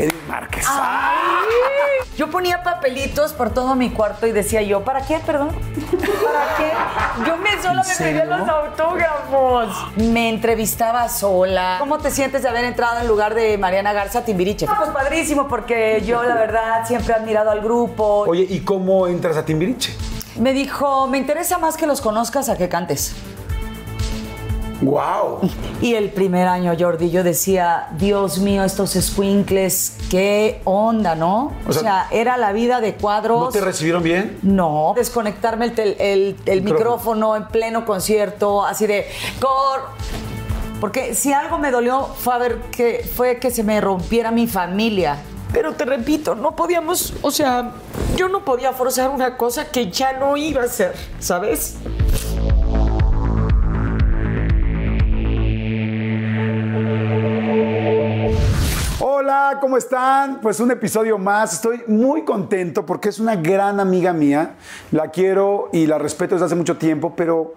Edith Márquez. Yo ponía papelitos por todo mi cuarto y decía yo, ¿para qué, perdón? ¿Para qué? Yo me sola me pedía los autógrafos. Me entrevistaba sola. ¿Cómo te sientes de haber entrado en lugar de Mariana Garza Timbiriche? Ah, pues padrísimo, porque yo la verdad siempre he admirado al grupo. Oye, ¿y cómo entras a Timbiriche? Me dijo, me interesa más que los conozcas a que cantes. ¡Wow! Y el primer año, Jordi, yo decía, Dios mío, estos squinkles, qué onda, ¿no? O, O sea, sea, era la vida de cuadros. ¿No te recibieron bien? No, desconectarme el, tel- el- el micrófono en pleno concierto, así de cor. Porque si algo me dolió fue, ver que, fue que se me rompiera mi familia. Pero te repito, no podíamos, o sea, yo no podía forzar una cosa que ya no iba a ser, ¿sabes? Hola, ¿cómo están? Pues un episodio más. Estoy muy contento porque es una gran amiga mía. La quiero y la respeto desde hace mucho tiempo, pero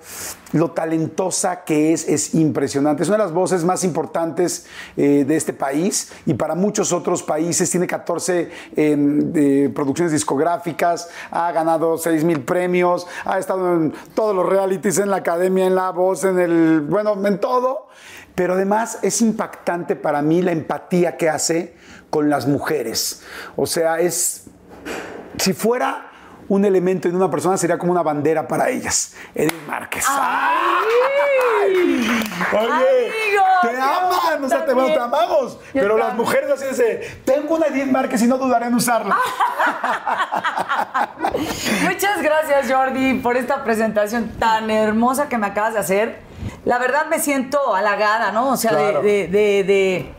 lo talentosa que es es impresionante. Es una de las voces más importantes eh, de este país y para muchos otros países. Tiene 14 eh, de producciones discográficas, ha ganado 6 mil premios, ha estado en todos los realities, en la academia, en la voz, en el, bueno, en todo. Pero además es impactante para mí la empatía que hace con las mujeres. O sea, es. Si fuera un elemento en una persona, sería como una bandera para ellas. Edith Márquez. ¡Ay! Oye, Amigo, te aman, o sea, te, bueno, te amamos. Yo pero las también. mujeres así de, tengo una Edith Márquez y no dudaré en usarla. Muchas gracias, Jordi, por esta presentación tan hermosa que me acabas de hacer. La verdad me siento halagada, ¿no? O sea, de- de, de- de-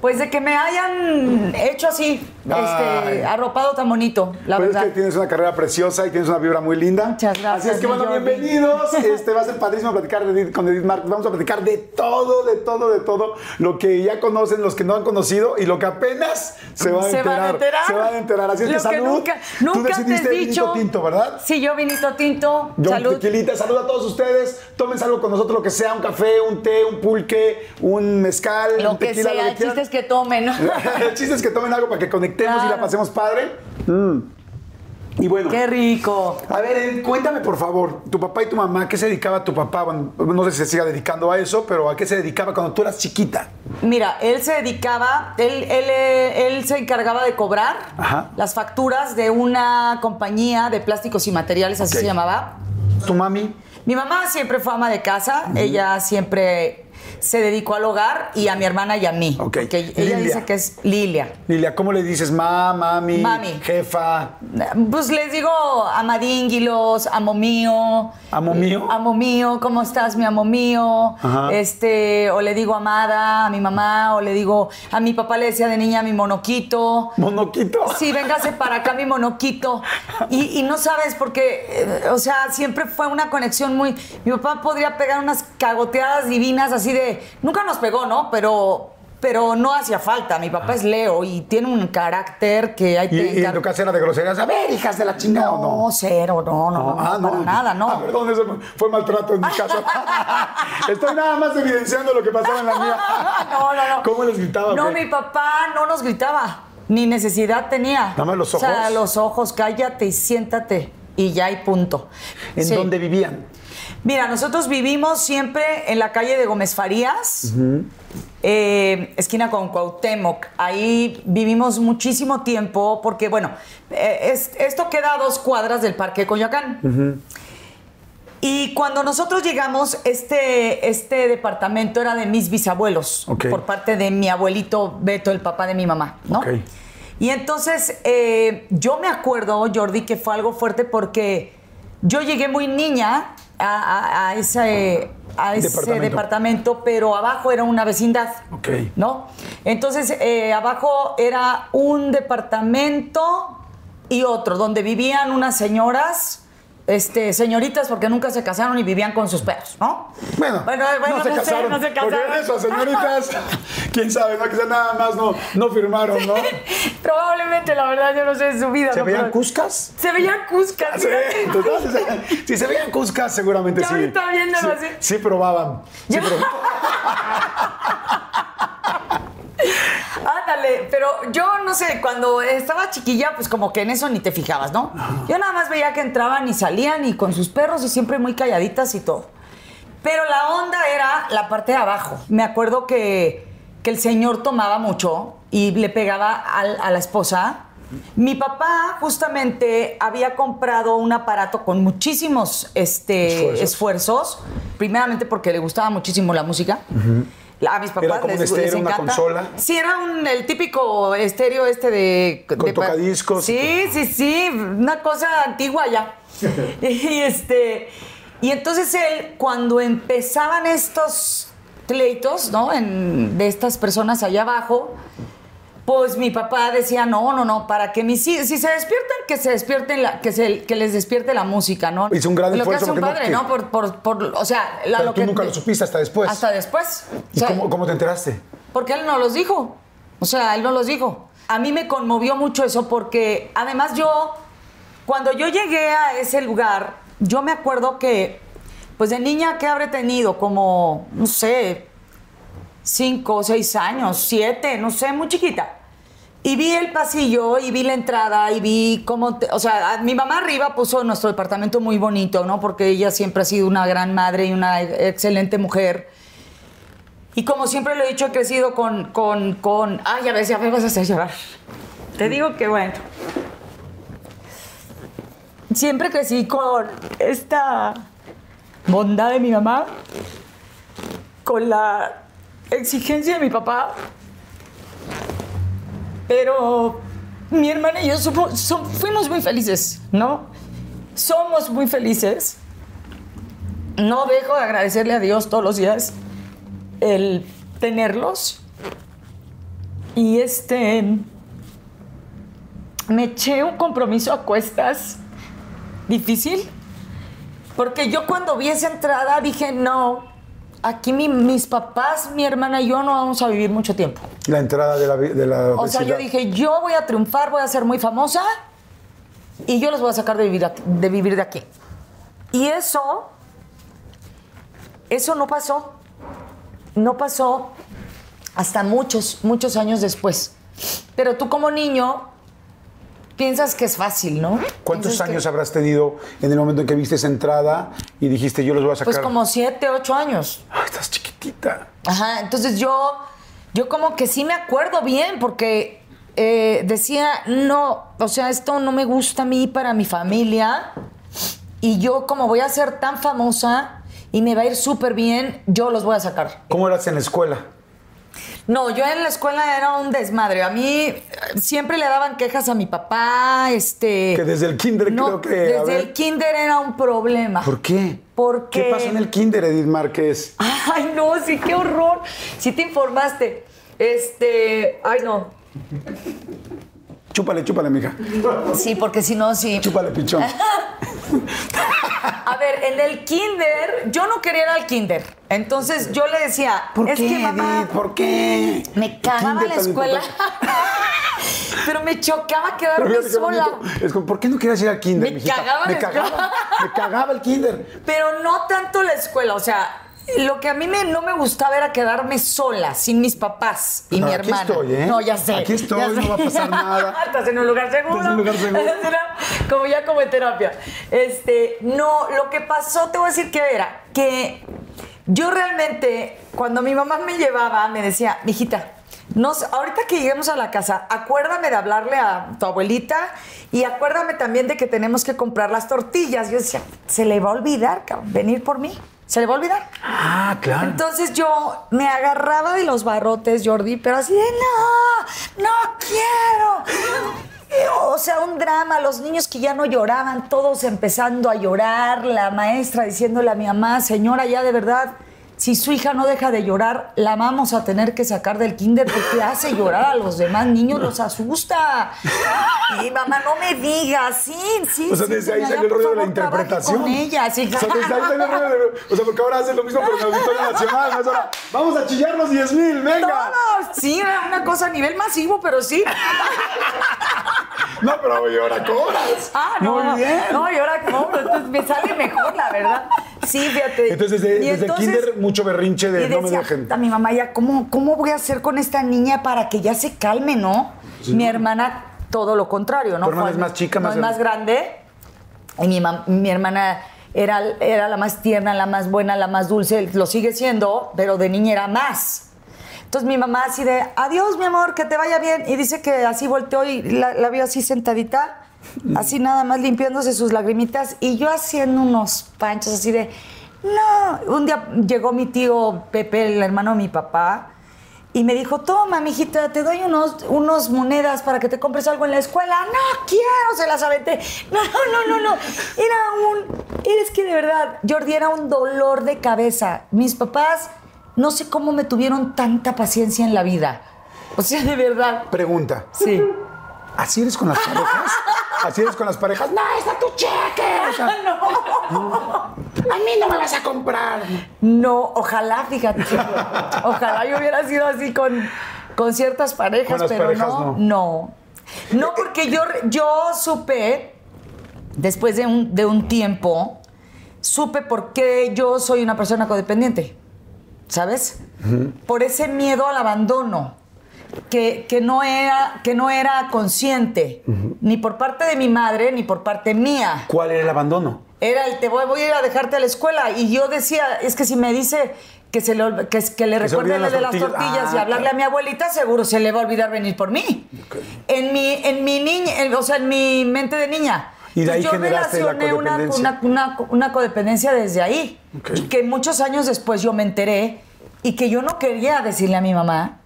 Pues de que me hayan hecho así, este, arropado tan bonito, la Pues verdad. es que tienes una carrera preciosa y tienes una vibra muy linda. Muchas gracias, Así es que bueno, Jordi. bienvenidos. Este va a ser padrísimo platicar de con Edith Márquez. Vamos a platicar de todo, de todo, de todo. Lo que ya conocen, los que no han conocido y lo que apenas se van a Se enterar. van a enterar. Se van a enterar. Así es Lo que salud. nunca, Tú nunca te decidiste vinito dicho. tinto, ¿verdad? Sí, yo vinito tinto. Yo Salud. tequilita, saludo a todos ustedes. Tómense algo con nosotros, lo que sea, un café, un té, un pulque, un mezcal, Lo un que tequila, sea, lo chiste quieran. Es que tomen, ¿no? el chiste es que tomen algo para que conectemos y la pasemos padre. Mm. Y bueno. Qué rico. A ver, cuéntame por favor, tu papá y tu mamá, ¿a qué se dedicaba tu papá? Bueno, no sé si se siga dedicando a eso, pero ¿a qué se dedicaba cuando tú eras chiquita? Mira, él se dedicaba, él, él, eh, él se encargaba de cobrar Ajá. las facturas de una compañía de plásticos y materiales, así se llamaba. ¿Tu mami? Mi mamá siempre fue ama de casa, ella siempre se dedicó al hogar y a mi hermana y a mí. Ok. Porque ella Lilia. dice que es Lilia. Lilia, ¿cómo le dices? Ma, mami, Mami. jefa. Pues les digo amadínguilos, amo mío. ¿Amo mío? Amo mío, ¿cómo estás, mi amo mío? Ajá. Este, o le digo amada a mi mamá, o le digo, a mi papá le decía de niña mi monoquito. Monoquito. Sí, véngase para acá mi monoquito. Y, y no sabes, porque, eh, o sea, siempre fue una conexión muy. Mi papá podría pegar unas cagoteadas divinas así de. Nunca nos pegó, ¿no? Pero. Pero no hacía falta. Mi papá es Leo y tiene un carácter que hay ¿Y, que y encar- tu de groserías? A ver, hijas de la chingada, ¿o No, no? cero, no, no, no, ah, para nada, no. Ah, perdón, eso fue maltrato en mi casa. Estoy nada más evidenciando lo que pasaba en la mía. no, no, no. ¿Cómo les gritaba? No, mi papá no nos gritaba. Ni necesidad tenía. Nada más los O sea, ojos. los ojos, cállate y siéntate. Y ya y punto. ¿En Sí. dónde vivían? Mira, nosotros vivimos siempre en la calle de Gómez Farías, eh, esquina con Cuauhtémoc. Ahí vivimos muchísimo tiempo porque, bueno, eh, es- esto queda a dos cuadras del Parque Coyoacán. Y cuando nosotros llegamos, este, este departamento era de mis bisabuelos, por parte de mi abuelito Beto, el papá de mi mamá, ¿no? Y entonces eh, yo me acuerdo, Jordi, que fue algo fuerte porque yo llegué muy niña a, ese, a ese Departamento. departamento. pero abajo era una vecindad. Ok. ¿No? Entonces, eh, abajo era un departamento y otro, donde vivían unas señoras. Este, señoritas, porque nunca se casaron y vivían con sus perros, ¿no? Bueno, bueno, bueno, no se sé, casaron. no se Porque casaron. eso, señoritas, quién sabe, no, quizá nada más no, no firmaron, ¿no? Probablemente, la verdad, yo no sé de su vida. ¿Se ¿no? veían Pero- cuscas? Se veían cuscas. Sí, entonces, si se veían cuscas, seguramente Ya sí. ahorita viéndolo sí, así. Sí probaban. Sí probaban. Ándale, pero yo no sé, cuando estaba chiquilla, pues como que en eso ni te fijabas, ¿no? Yo nada más veía que entraban y salían y con sus perros y siempre muy calladitas y todo. Pero la onda era la parte de abajo. Me acuerdo que, que el señor tomaba mucho y le pegaba al- a la esposa. Mi papá justamente había comprado un aparato con muchísimos este, Esfuerzos. esfuerzos. Primeramente porque le gustaba muchísimo la música. A mis papás Era como un les, estéreo, les una consola. Sí, era un, el típico estéreo este de... Con de- tocadiscos. Sí, sí, sí, una cosa antigua ya. y este... Y entonces él, cuando empezaban estos pleitos, ¿no? En- de estas personas allá abajo, pues mi papá decía, no, no, no, para que mis hijos, si se despiertan, que se despierten, la, que, se, que les despierte la música, ¿no? Hizo un gran lo esfuerzo que hace un no- padre, ¿no? Por, por, por, o sea, la- Pero lo tú que... nunca lo supiste hasta después. Hasta después. ¿Y O sea, cómo, cómo te enteraste? porque él no los dijo. O sea, él no los dijo. A mí me conmovió mucho eso porque además yo, cuando yo llegué a ese lugar, yo me acuerdo que, pues de niña que habré tenido como, no sé, cinco o seis años, siete, no sé, muy chiquita. Y vi el pasillo y vi la entrada y vi cómo, o sea, mi mamá arriba puso nuestro departamento muy bonito, ¿no? Porque ella siempre ha sido una gran madre y una excelente mujer. Y como siempre lo he dicho, he crecido con, con, con, ay, ya ves, ya me vas a hacer llorar. Te digo que bueno. Siempre crecí con esta bondad de mi mamá, con la exigencia de mi papá, pero mi hermana y yo fuimos muy felices, ¿no? Somos muy felices. No dejo de agradecerle a Dios todos los días el tenerlos. Y este. Me eché un compromiso a cuestas difícil. Porque yo cuando vi esa entrada dije, no, aquí mi- mis papás, mi hermana y yo no vamos a vivir mucho tiempo. La entrada de la, de la O sea, yo dije, yo voy a triunfar, voy a ser muy famosa y yo los voy a sacar de vivir, aquí- de vivir de aquí. Y eso, eso no pasó. No pasó hasta muchos, muchos años después. Pero tú como niño piensas que es fácil, ¿no? ¿Cuántos que- años habrás tenido en el momento en que viste esa entrada y dijiste yo los voy a sacar? Pues como siete, ocho años. Ay, estás chiquitita. Ajá, entonces yo, yo como que sí me acuerdo bien porque eh, decía, no, o sea, esto no me gusta a mí para mi familia y yo como voy a ser tan famosa y me va a ir súper bien, yo los voy a sacar. ¿Cómo eras en la escuela? No, yo en la escuela era un desmadre. A mí eh, siempre le daban quejas a mi papá, este... Que desde el kinder no, creo que, Desde ver. el kinder era un problema. ¿Por qué? Porque- ¿Qué pasó en el kinder, Edith Márquez? Ay, no, sí, qué horror. Sí te informaste. Este, ay, no. Chúpale, chúpale, mija. Sí, porque si no, sí. Chúpale, pichón. A ver, en el kinder, yo no quería ir al kinder. Entonces yo le decía, ¿Por es qué, que mamá? ¿Por qué? me cagaba la escuela. Pero me chocaba quedarme sola. Es como, ¿por qué no querías ir al kinder, Me mijita? cagaba me cagaba, me cagaba el kinder. Pero no tanto la escuela, o sea, lo que a mí me- no me gustaba era quedarme sola, sin mis papás y No, mi aquí hermana. estoy, ¿eh? No, ya sé. Aquí estoy, no sé. va a pasar nada. Estás en un lugar seguro. Estás en un lugar seguro. Como ya como en terapia. Este, no, lo que pasó, te voy a decir que era que yo realmente, cuando mi mamá me llevaba, me decía, mijita, ahorita que lleguemos a la casa, acuérdame de hablarle a tu abuelita y acuérdame también de que tenemos que comprar las tortillas. Yo decía, se le va a olvidar, cabrón, venir por mí. Se le va a olvidar. Ah, claro. Entonces yo me agarraba de los barrotes, Jordi, pero así de no, no quiero. O sea, un drama, los niños que ya no lloraban, todos empezando a llorar, la maestra diciéndole a mi mamá, señora, ya de verdad, si su hija no deja de llorar, la vamos a tener que sacar del kinder porque hace llorar a los demás niños, los asusta. Y mamá, no me digas, sí, sí. O sea, sí, desde ahí señora, salió el rollo de la interpretación. Con ella, sí. O sea, desde ahí salió el rollo de... O sea, porque ahora hacen lo mismo, pero en el Auditorio Nacional. ¿no? Es ahora, vamos a chillar los 10 mil, venga. Todos, sí, una cosa a nivel masivo, pero sí. No, pero oye, ahora cobras. Ah, no. Muy bien. No, y ahora cómo, entonces me sale mejor, la verdad. Sí, fíjate. Entonces, desde, Y desde entonces- kinder, mucho berrinche de y no me dejen. A mi mamá ya, ¿cómo, ¿cómo voy a hacer con esta niña para que ya se calme, no? Mi hermana, todo lo contrario, ¿no? ¿Tu hermana es más chica, no, más es más grande. Y mi, mi hermana era, era la más tierna, la más buena, la más dulce. Lo sigue siendo, pero de niña era más. Entonces mi mamá así de, adiós mi amor, que te vaya bien. Y dice que así volteó y la, la vio así sentadita, así nada más limpiándose sus lagrimitas. Y yo haciendo unos panchos así de, no. Un día llegó mi tío Pepe, el hermano de mi papá, y me dijo, toma, mijita, te doy unos, unos monedas para que te compres algo en la escuela. No quiero, se las aventé. No, no, no, no, no. Era un, eres que de verdad, Jordi, era un dolor de cabeza. Mis papás, no sé cómo me tuvieron tanta paciencia en la vida. O sea, de verdad. Pregunta. Sí. ¿Así eres con las parejas? ¿Así eres con las parejas? No, está tu cheque. O sea, A mí no me vas a comprar. No, ojalá, fíjate. Ojalá yo hubiera sido así con, con ciertas parejas, Con las pero parejas, no, no. no. No, porque yo, yo supe, después de un, de un tiempo, supe por qué yo soy una persona codependiente. ¿Sabes? Por ese miedo al abandono. Que, que no era, que no era consciente, ni por parte de mi madre, ni por parte mía. ¿Cuál era el abandono? Era el te voy, voy a ir a dejarte a la escuela. Y yo decía, es que si me dice que, se le, que, que le recuerde de las tortillas. tortillas y Ah, hablarle claro. a mi abuelita, seguro se le va a olvidar venir por mí. En mi, en mi niña, en- o sea, en mi mente de niña. Y de ahí yo generaste la relacioné una, codependencia. una, una, una codependencia desde ahí. Ok. Y que muchos años después yo me enteré y que yo no quería decirle a mi mamá,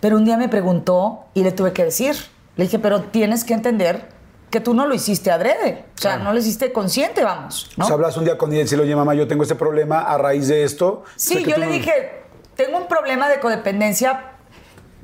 pero un día me preguntó y le tuve que decir. Le dije, pero tienes que entender que tú no lo hiciste adrede. O sea, Claro. no lo hiciste consciente, vamos. ¿no? O sea, hablas un día con ella y decirle, oye, mamá, yo tengo este problema a raíz de esto. Sí, yo le no- dije, tengo un problema de codependencia.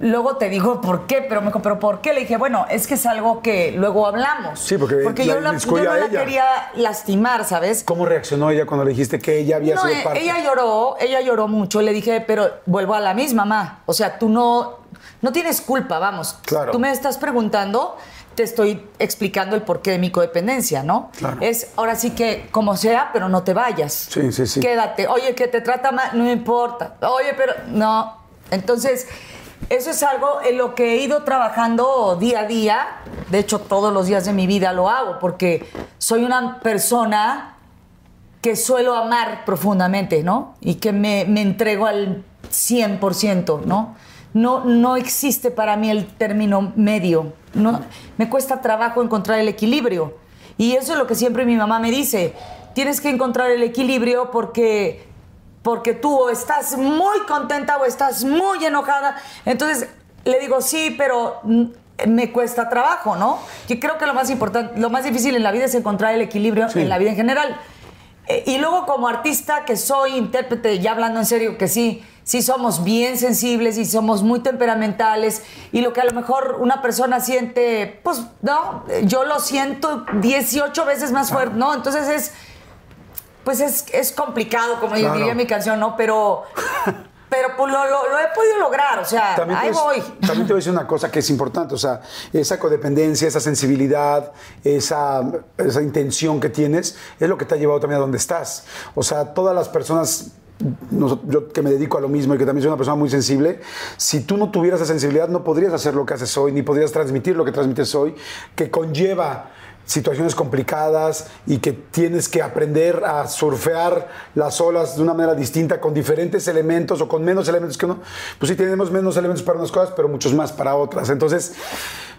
Luego te digo por qué, pero me dijo, ¿pero por qué? Le dije, bueno, es que es algo que luego hablamos. Sí, porque la yo, la- yo inmiscuye no la ella. quería lastimar, ¿sabes? ¿Cómo reaccionó ella cuando le dijiste que ella había No, sido eh, parte? ella lloró, ella lloró mucho. Le dije, pero vuelvo a la misma, mamá. O sea, tú no, no tienes culpa, vamos. Claro. Tú me estás preguntando, te estoy explicando el porqué de mi codependencia, ¿no? Claro. Es ahora sí que como sea, pero no te vayas. Sí, sí, sí. Quédate. Oye, que te trata mal, no importa. Oye, pero no. Entonces, eso es algo en lo que he ido trabajando día a día. De hecho, todos los días de mi vida lo hago porque soy una persona que suelo amar profundamente, ¿no? Y que me, me entrego al 100%, ¿no? No, no existe para mí el término medio. No, me cuesta trabajo encontrar el equilibrio. Y eso es lo que siempre mi mamá me dice. Tienes que encontrar el equilibrio porque, porque tú o estás muy contenta o estás muy enojada. Entonces le digo, sí, pero me cuesta trabajo, ¿no? Yo creo que lo más importante, lo más difícil en la vida es encontrar el equilibrio Sí. en la vida en general. Eh, y luego como artista que soy, intérprete, ya hablando en serio, que sí, sí somos bien sensibles y somos muy temperamentales y lo que a lo mejor una persona siente, pues no, eh, yo lo siento 18 veces más fuerte, ¿no? Entonces es, pues es, es complicado, como Claro. diría mi canción, ¿no? Pero, pero pues lo, lo- lo he podido lograr, o sea, También ahí voy- voy. también te voy a decir una cosa que es importante, o sea, esa codependencia, esa sensibilidad, esa, esa intención que tienes, es lo que te ha llevado también a donde estás. O sea, todas las personas, yo que me dedico a lo mismo y que también soy una persona muy sensible, si tú no tuvieras esa sensibilidad no podrías hacer lo que haces hoy, ni podrías transmitir lo que transmites hoy, que conlleva situaciones complicadas y que tienes que aprender a surfear las olas de una manera distinta con diferentes elementos o con menos elementos que uno. Pues sí, tenemos menos elementos para unas cosas, pero muchos más para otras. Entonces,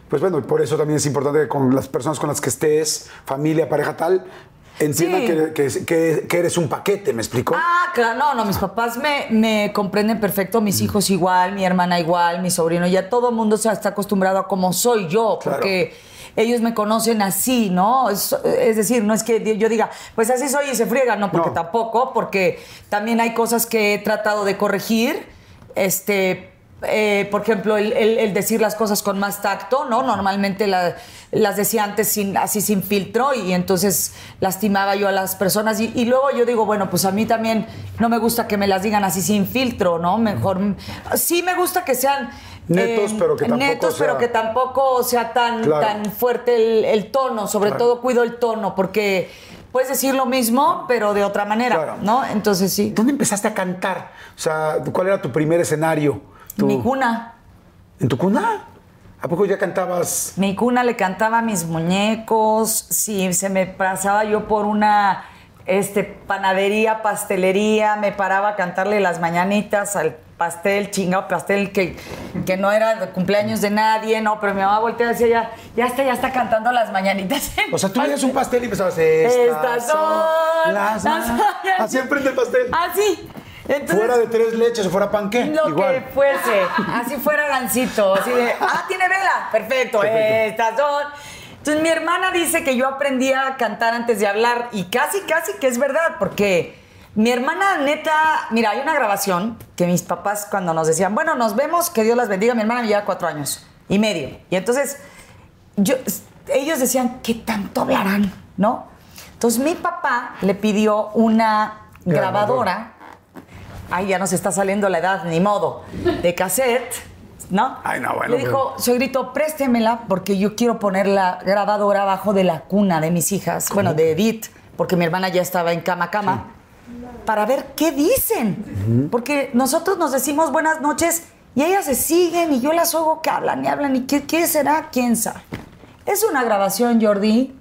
pues bueno, por eso también es importante que con las personas con las que estés, familia, pareja tal, entiendan Sí. que, que- eres un paquete, ¿me explico? Ah, claro, no, no, mis papás me, me comprenden perfecto, mis hijos igual, mi hermana igual, mi sobrino, ya todo el mundo se está acostumbrado a cómo soy yo, Claro. porque ellos me conocen así, ¿no? Es, es decir, no es que yo diga, pues así soy y se friega, no, porque No. tampoco, porque también hay cosas que he tratado de corregir, este... eh, por ejemplo, el, el- el decir las cosas con más tacto, ¿no? Normalmente la- las decía antes sin, así sin filtro y entonces lastimaba yo a las personas. Y, y luego yo digo, bueno, pues a mí también no me gusta que me las digan así sin filtro, ¿no? Mejor. Sí me gusta que sean. Netos, pero que tampoco netos, pero sea- que tampoco sea tan, Claro. tan fuerte el, el tono. Sobre Claro. todo cuido el tono, porque puedes decir lo mismo, pero de otra manera, Claro. ¿no? Entonces sí. ¿Dónde empezaste a cantar? O sea, ¿cuál era tu primer escenario? Tu- Mi cuna. ¿En tu cuna? ¿A poco ya cantabas? Mi cuna le cantaba a mis muñecos. Si se me pasaba yo por una este, panadería, pastelería, me paraba a cantarle las mañanitas al pastel, chingado pastel que, que no era de cumpleaños de nadie, no, pero mi mamá volteaba y decía, ya, ya está, ya está cantando las mañanitas. O sea, tú veías un pastel y empezabas, Estas estas son las las ma-". mañanitas. Así enfrente el pastel. Así. Entonces, Fuera de tres leches o fuera panqué. Lo Igual. que fuese, así fuera gancito, así de, ah, tiene vela, perfecto, estas son. Entonces mi hermana dice que yo aprendí a cantar antes de hablar y casi, casi que es verdad, porque mi hermana neta, mira, hay una grabación que mis papás cuando nos decían, bueno, nos vemos, que Dios las bendiga, mi hermana me lleva cuatro años y medio. Y entonces yo, ellos decían, ¿qué tanto hablarán? ¿No? Entonces mi papá le pidió una grabadora Ay, ya nos está saliendo la edad, ni modo. De cassette, ¿no? Ay, no, bueno, Le dijo, suegrito, préstemela porque yo quiero poner la grabadora abajo de la cuna de mis hijas, bueno, de Edith, porque mi hermana ya estaba en cama, cama, para ver qué dicen. Porque nosotros nos decimos buenas noches y ellas se siguen y yo las oigo que hablan y hablan y qué, qué será, quién sabe. Es una grabación, Jordi,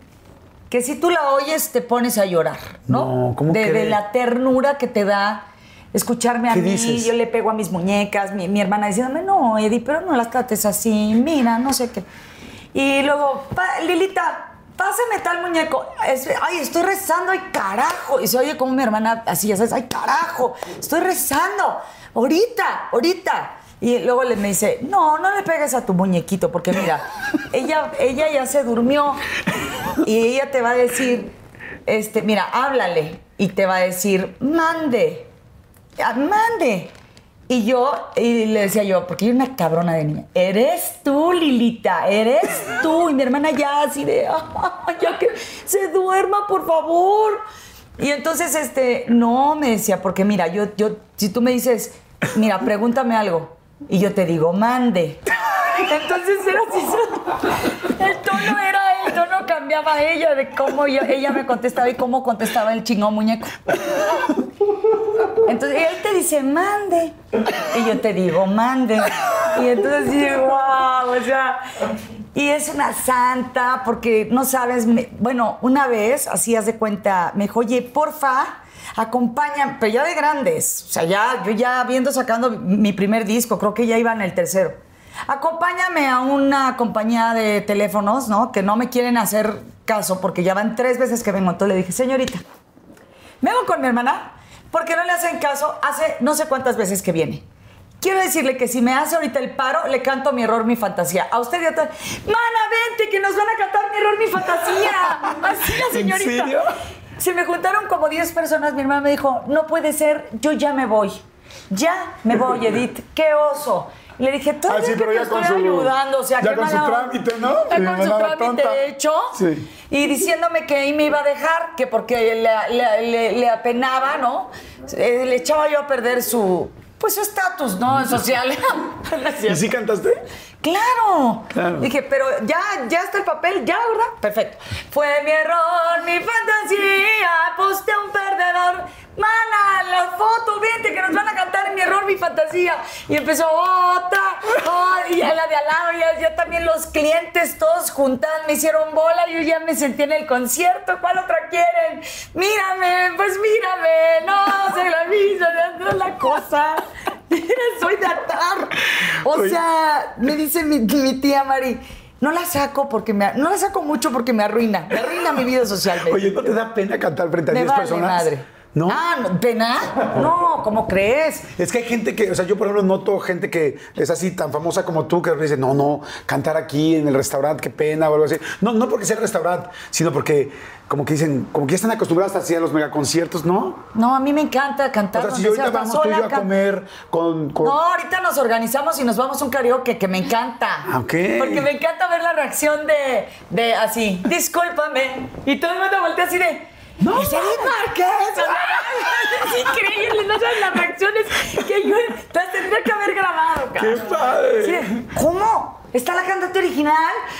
que si tú la oyes te pones a llorar, ¿no? No, ¿cómo de, la ternura que te da escucharme a ¿Qué mí, dices? yo le pego a mis muñecas, mi, mi hermana diciéndome, no, Eddie, pero no las trates así, mira, no sé qué. Y luego, "Pa- Lilita, pásame tal muñeco. Ay, estoy rezando, ay, carajo. Y se oye como mi hermana así, ya sabes, ay, carajo, estoy rezando. Ahorita, ahorita. Y luego le me dice, no, no le pegues a tu muñequito, porque mira, ella, ella ya se durmió y ella te va a decir, este, mira, háblale. Y te va a decir, mande, mande. Y yo, y le decía yo, porque yo era una cabrona de niña, eres tú, Lilita, eres tú. Y mi hermana ya así de, "Ah, ya que se duerma, por favor. Y entonces, este, no, me decía, porque mira, yo, yo, si tú me dices, mira, pregúntame algo, y yo te digo, mande. Entonces era así, el tono era, el tono cambiaba ella, de cómo yo- ella me contestaba y cómo contestaba el chingón muñeco. Entonces él te dice, mande. Y yo te digo, mande. Y entonces digo, wow, o sea. Y es una santa, porque no sabes. me- bueno, una vez, así haz de cuenta, me dijo, oye, porfa, acompaña, pero ya de grandes. O sea, ya, yo ya viendo sacando mi primer disco, creo que ya iba en el tercero. Acompáñame a una compañía de teléfonos, ¿no? Que no me quieren hacer caso porque ya van tres veces que vengo. Entonces le dije, señorita, Vengo con mi hermana porque no le hacen caso hace no sé cuántas veces que viene. Quiero decirle que si me hace ahorita el paro, le canto mi error, mi fantasía. A usted ya está. Mana, vente, que nos van a cantar mi error, mi fantasía. Así la señorita. serio? Se me juntaron como 10 personas. Mi hermana me dijo, no puede ser, yo ya me voy. Ya me voy, Edith. Qué oso. Le dije, todavía Ah, sí, que pero te ya estoy con su- ayudando. O sea, ya qué con su mala trámite, ¿no? Ya Sí, con su trámite tonta. hecho. Sí. Y diciéndome que ahí me iba a dejar, que porque le, le- le- le apenaba, ¿no? Eh, le echaba yo a perder su, pues su estatus, ¿no? Social. No es ¿Y sí cantaste? Claro. Claro. Dije, pero ya, ya está el papel, ya, ¿verdad? Perfecto. Fue mi error, mi fantasía, posté un perdedor. Mana, la foto, vente, que nos van a cantar mi error, mi fantasía. Y empezó otra, oh, y a la de al lado, ya, ya también los clientes todos juntados me hicieron bola. Yo ya me sentí en el concierto. ¿Cuál otra quieren? Mírame, pues mírame. No, soy la misma, no es la cosa. Soy de atar. O Oye. sea, me dice mi, mi tía Mari, no la saco porque me, no la saco mucho porque me arruina, me arruina mi vida social. Oye. ¿no te da pena cantar frente a me 10 vale personas? madre. ¿No? Ah, ¿pena? No, ¿cómo crees? Es que hay gente que, o sea, yo por ejemplo noto gente que es así tan famosa como tú que dice, no, no, cantar aquí en el restaurante, qué pena o algo así. No, no porque sea el restaurante, sino porque como que dicen, como que ya están acostumbrados así a los megaconciertos, ¿no? No, a mí me encanta O cantar. sea, si ahorita vamos tú y yo a comer con... con- No, ahorita nos organizamos y nos vamos a un karaoke que me encanta. Ah, ok. Porque me encanta ver la reacción de, de así, discúlpame. Y todo el mundo voltea así de. ¡No! ¡Es Márquez! Es increíble, no sabes las reacciones que yo las tendría que haber grabado, ¡Qué cabrón. padre! Sí, de, ¿Cómo? ¿Está la cantante original?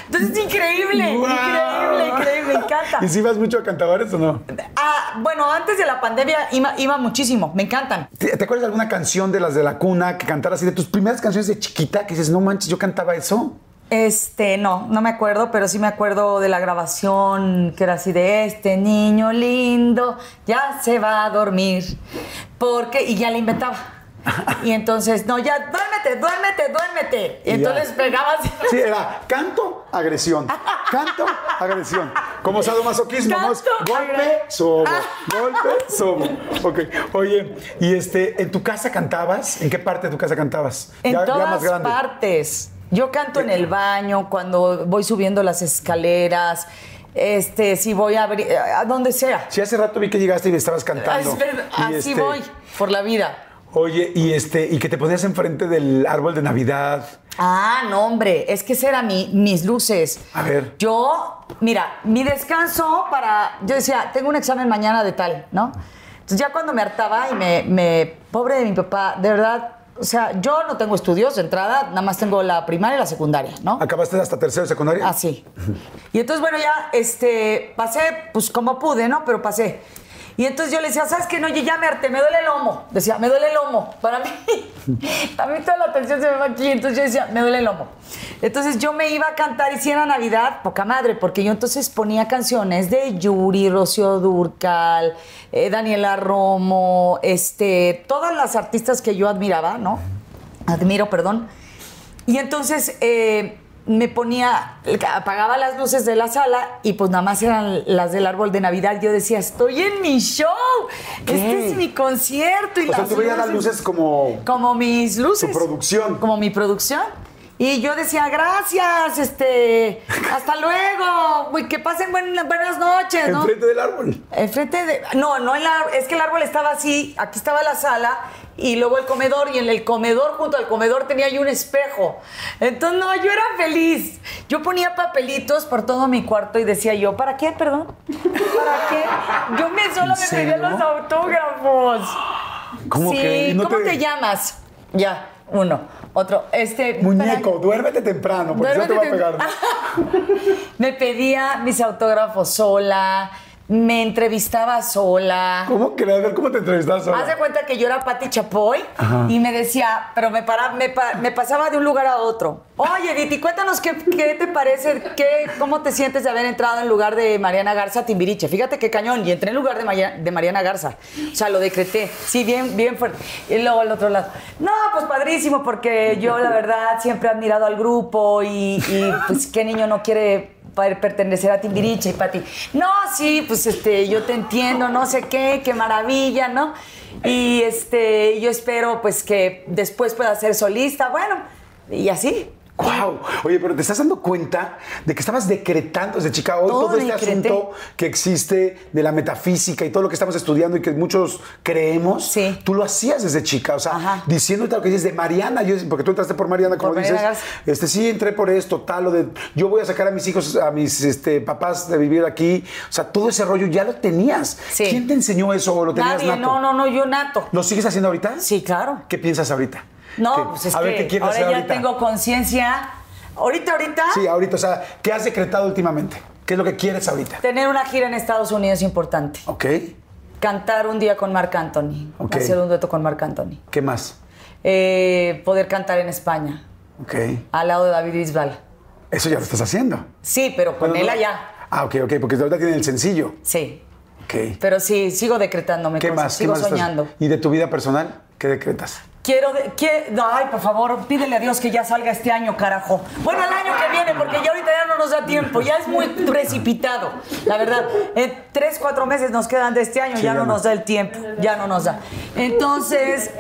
Entonces es increíble, Guau. increíble, increíble, me encanta. ¿Y si vas mucho a cantabares o no? Ah, bueno, antes de la pandemia iba, iba muchísimo, me encantan. ¿Te, te acuerdas de alguna canción de las de la cuna que cantaras así de tus primeras canciones de chiquita que dices, no manches, yo cantaba eso? Este, no, no me acuerdo, pero sí me acuerdo de la grabación que era así de este niño lindo ya se va a dormir. Porque, y ya la inventaba. Y entonces, no, ya, duérmete, duérmete, duérmete. Y entonces pegabas. Sí, era canto, agresión. Canto, agresión. Como sadomasoquismo, ¿no? Golpe, sobo. Golpe, sobo. Ok. Oye, y este, ¿en tu casa cantabas? ¿En qué parte de tu casa cantabas? En Ya- ya todas más grande. partes. Yo canto en el baño, cuando voy subiendo las escaleras, este, si voy a abrir, a donde sea. Sí, hace rato vi que llegaste y estabas cantando. Es verdad, Así este, voy, por la vida. Oye, y este, y que te ponías enfrente del árbol de Navidad. Ah, no, hombre, es que ese era mi, mis luces. A ver. Yo, mira, mi descanso para. Yo decía, tengo un examen mañana de tal, ¿no? Entonces ya cuando me hartaba y me. me pobre de mi papá, de verdad. O sea, yo no tengo estudios de entrada, nada más tengo la primaria y la secundaria, ¿no? ¿Acabaste hasta tercero de secundaria? Así. Y entonces, bueno, ya este, pasé, pues como pude, ¿no? Pero pasé. Y entonces yo le decía, ¿sabes qué? No, oye, ya me harté, me duele el lomo. Decía, me duele el lomo. Para mí, a mí toda la atención se me va aquí. Entonces yo decía, me duele el lomo. Entonces yo me iba a cantar y si era Navidad, poca madre, porque yo entonces ponía canciones de Yuri, Rocío Durcal, eh, Daniela Romo, este, todas las artistas que yo admiraba, ¿no? Admiro, perdón. Y entonces eh, me ponía, apagaba las luces de la sala y pues nada más eran las del árbol de Navidad. Yo decía, estoy en mi show, este es mi concierto. Y O sea, tú veías las luces como... como mis luces. Tu producción. Como mi producción. Y yo decía, gracias, este, hasta luego, uy, que pasen buen- buenas noches, ¿no? Enfrente del árbol. Enfrente de. No, no, en la- es que el árbol estaba así, aquí estaba la sala y luego el comedor, y en el comedor, junto al comedor, tenía yo un espejo. Entonces, no, yo era feliz. Yo ponía papelitos por todo mi cuarto y decía yo, ¿para qué, perdón? ¿Para qué? Yo me solo me pedía los autógrafos. ¿Cómo sí, que? ¿Y no ¿cómo te- te... llamas? Ya, uno. Otro, este. Muñeco, para- duérmete temprano, porque no te va a Duérmete pegar. me pedía mis autógrafos sola, me entrevistaba sola. ¿Cómo crees? ¿cómo te entrevistas Haz de cuenta que yo era Patti Chapoy y me decía, pero me, para, me, pa- me pasaba de un lugar a otro. Oye, Edith, y cuéntanos qué, qué te parece, qué, cómo te sientes de haber entrado en lugar de Mariana Garza Timbiriche. Fíjate qué cañón, y entré en lugar de, Maria- de Mariana Garza. O sea, lo decreté. Sí, bien, bien fuerte. Y luego al otro lado. No, pues padrísimo, porque yo la verdad siempre he admirado al grupo y, y, pues qué niño no quiere para pertenecer a Timbiriche y Pati. No, sí, pues este, yo te entiendo, no sé qué, qué maravilla, ¿no? Y este, yo espero pues que después pueda ser solista, bueno, y así. Wow. Oye, pero te estás dando cuenta de que estabas decretando desde chica hoy todo, Todo este decreté. asunto que existe de la metafísica y todo lo que estamos estudiando y que muchos creemos. Sí. Tú lo hacías desde chica, o sea, Ajá. diciéndote lo que dices de Mariana, yo, porque tú entraste por Mariana, como Por dices. Mariana. Este sí entré por esto, tal, o de yo voy a sacar a mis hijos, a mis este, papás de vivir aquí. O sea, todo ese rollo ya lo tenías. Sí. ¿Quién te enseñó eso o lo tenías Nadie, nato? no, no, no, yo nato. ¿Lo sigues haciendo ahorita? Sí, claro. ¿Qué piensas ahorita? No, ¿Qué? pues es a ver, ¿qué quieres ahora hacer ya ahorita? tengo conciencia. Ahorita, ahorita, Sí, ahorita, o sea, ¿qué has decretado últimamente? ¿Qué es lo que quieres ahorita? tener una gira en Estados Unidos es importante. Ok. Cantar un día con Marc Anthony. Ok. Hacer un dueto con Marc Anthony. ¿Qué más? Eh, poder cantar en España, Ok. al lado de David Bisbal. Eso ya lo estás haciendo. Sí, pero con él allá. Ah, ok, ok, porque ahorita tienen el sencillo. Sí. Ok. Pero sí, sigo decretándome ¿Qué cosas, más? ¿Qué sigo más estás- soñando. ¿Y de tu vida personal? ¿Qué decretas? Quiero, que- ay, por favor, pídele a Dios que ya salga este año, carajo. Bueno, el año que viene, porque ya ahorita ya no nos da tiempo, ya es muy precipitado, la verdad. En tres, cuatro meses nos quedan de este año, Sí, ya no no. nos da el tiempo, ya no nos da. Entonces,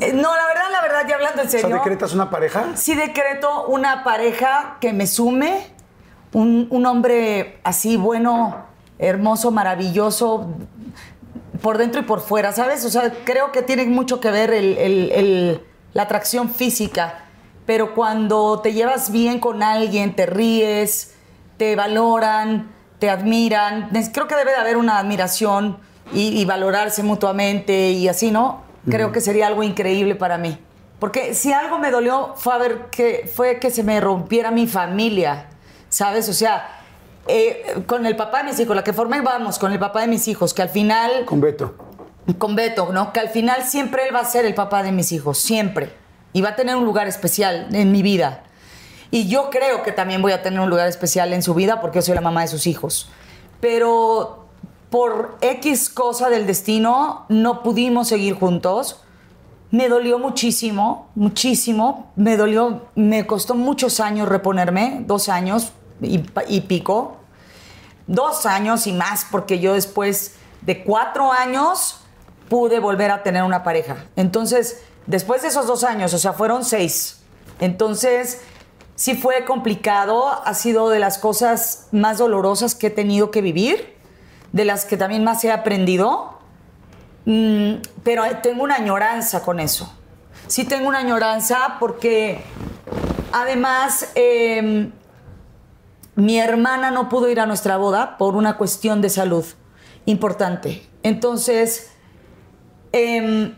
eh, no, la verdad, la verdad, ya hablando en O sea, serio. ¿decretas una pareja? Sí decreto una pareja que me sume, un, un hombre así bueno, hermoso, maravilloso, por dentro y por fuera, ¿sabes? O sea, creo que tiene mucho que ver el- el- el- la atracción física, pero cuando te llevas bien con alguien, te ríes, te valoran, te admiran, creo que debe de haber una admiración y, y valorarse mutuamente y así, ¿no? Creo que sería algo increíble para mí. Porque si algo me dolió fue, a ver que, fue que se me rompiera mi familia, ¿sabes? O sea, eh, con el papá de mis hijos, la que formé, vamos, con el papá de mis hijos, que al final... Con Beto. Con Beto, ¿no? Que al final siempre él va a ser el papá de mis hijos, siempre. Y va a tener un lugar especial en mi vida. Y yo creo que también voy a tener un lugar especial en su vida porque yo soy la mamá de sus hijos. Pero por X cosa del destino no pudimos seguir juntos. Me dolió muchísimo, muchísimo. Me dolió, me costó muchos años reponerme, dos años y, pico. Dos años y más, porque yo después de cuatro años pude volver a tener una pareja. Entonces, después de esos dos años, o sea, fueron seis. Entonces, sí fue complicado, ha sido de las cosas más dolorosas que he tenido que vivir, de las que también más he aprendido, mm, pero tengo una añoranza con eso. Sí tengo una añoranza porque además em, mi hermana no pudo ir a nuestra boda por una cuestión de salud importante. Entonces, em,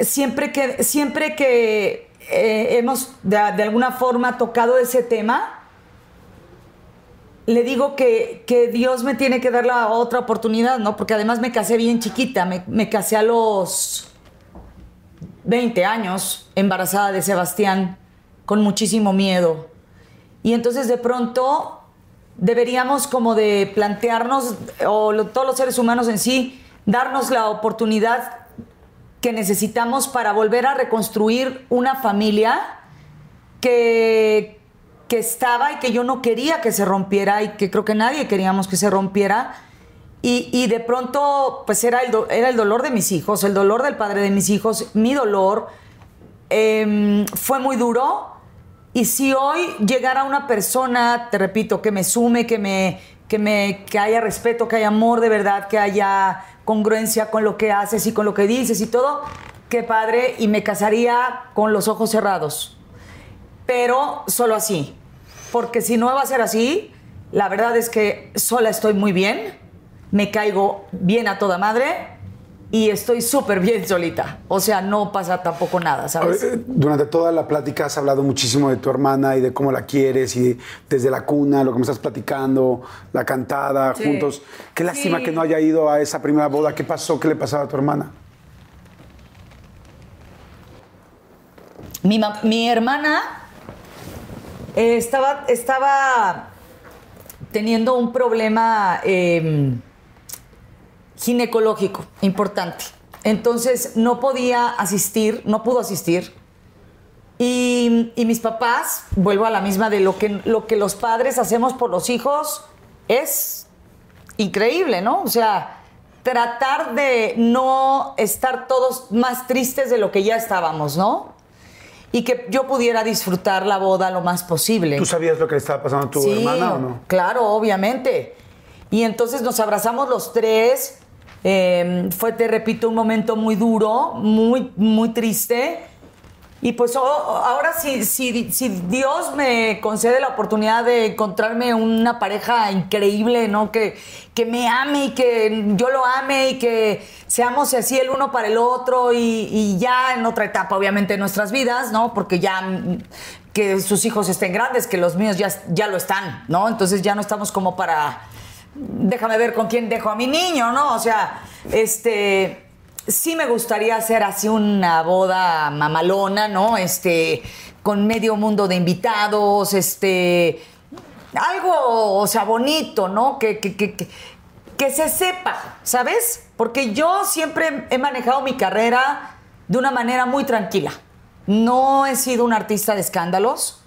siempre que, siempre que eh, hemos de, alguna forma tocado ese tema, le digo que, Dios me tiene que dar la otra oportunidad, ¿no? Porque además me casé bien chiquita, me, me casé a los 20 años, embarazada de Sebastián, con muchísimo miedo. Y entonces de pronto deberíamos como de plantearnos, o todos los seres humanos en sí, darnos la oportunidad que necesitamos para volver a reconstruir una familia que, que estaba y que yo no quería que se rompiera y que creo que nadie queríamos que se rompiera. Y, de pronto, pues era el, era el dolor de mis hijos, el dolor del padre de mis hijos, mi dolor. Em, fue muy duro. Y si hoy llegara una persona, te repito, que me sume, que me, que me que haya respeto, que haya amor de verdad, que haya congruencia con lo que haces y con lo que dices y todo, qué padre, y me casaría con los ojos cerrados. Pero solo así, porque si no va a ser así, la verdad es que sola estoy muy bien, me caigo bien a toda madre y estoy súper bien solita. O sea, no pasa tampoco nada, ¿sabes? Eh, durante toda la plática has hablado muchísimo de tu hermana y de cómo la quieres y desde la cuna, lo que me estás platicando, la cantada, juntos. Qué lástima que no haya ido a esa primera boda. ¿Qué pasó? ¿Qué le pasaba a tu hermana? Mi, hermana eh, estaba, estaba teniendo un problema... Em, ginecológico importante. Entonces no podía asistir, no pudo asistir. Y, mis papás, vuelvo a la misma de lo que, lo que los padres hacemos por los hijos, es increíble, ¿no? O sea, tratar de no estar todos más tristes de lo que ya estábamos, ¿no? Y que yo pudiera disfrutar la boda lo más posible. ¿Tú sabías lo que le estaba pasando a tu hermana o no? Claro, obviamente. Y entonces nos abrazamos los tres Em, fue, te repito, un momento muy duro, muy, muy triste. Y pues ahora si, si, si, Dios me concede la oportunidad de encontrarme una pareja increíble, ¿no? Que, que me ame y que yo lo ame y que seamos así el uno para el otro y, ya en otra etapa, obviamente, de nuestras vidas, ¿no? Porque ya que sus hijos estén grandes, que los míos ya, ya lo están, ¿no? Entonces ya no estamos como para déjame ver con quién dejo a mi niño, ¿no? O sea, este, sí me gustaría hacer así una boda mamalona, ¿no? Este, con medio mundo de invitados, este, algo, o sea, bonito, ¿no? Que, que, que, que se sepa, ¿sabes? Porque yo siempre he manejado mi carrera de una manera muy tranquila. No he sido un artista de escándalos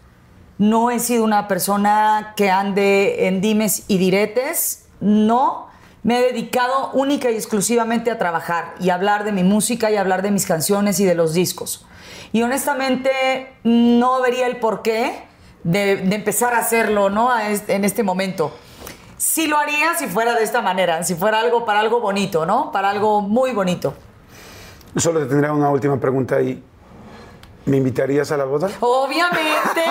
no he sido una persona que ande en dimes y diretes, no. Me he dedicado única y exclusivamente a trabajar y hablar de mi música y hablar de mis canciones y de los discos. Y honestamente no vería el porqué de, de empezar a hacerlo ¿no? en este momento. Sí lo haría si fuera de esta manera, si fuera algo para algo bonito, ¿no? Para algo muy bonito. Solo te tendría una última pregunta ahí. ¿Me invitarías a la boda? Obviamente.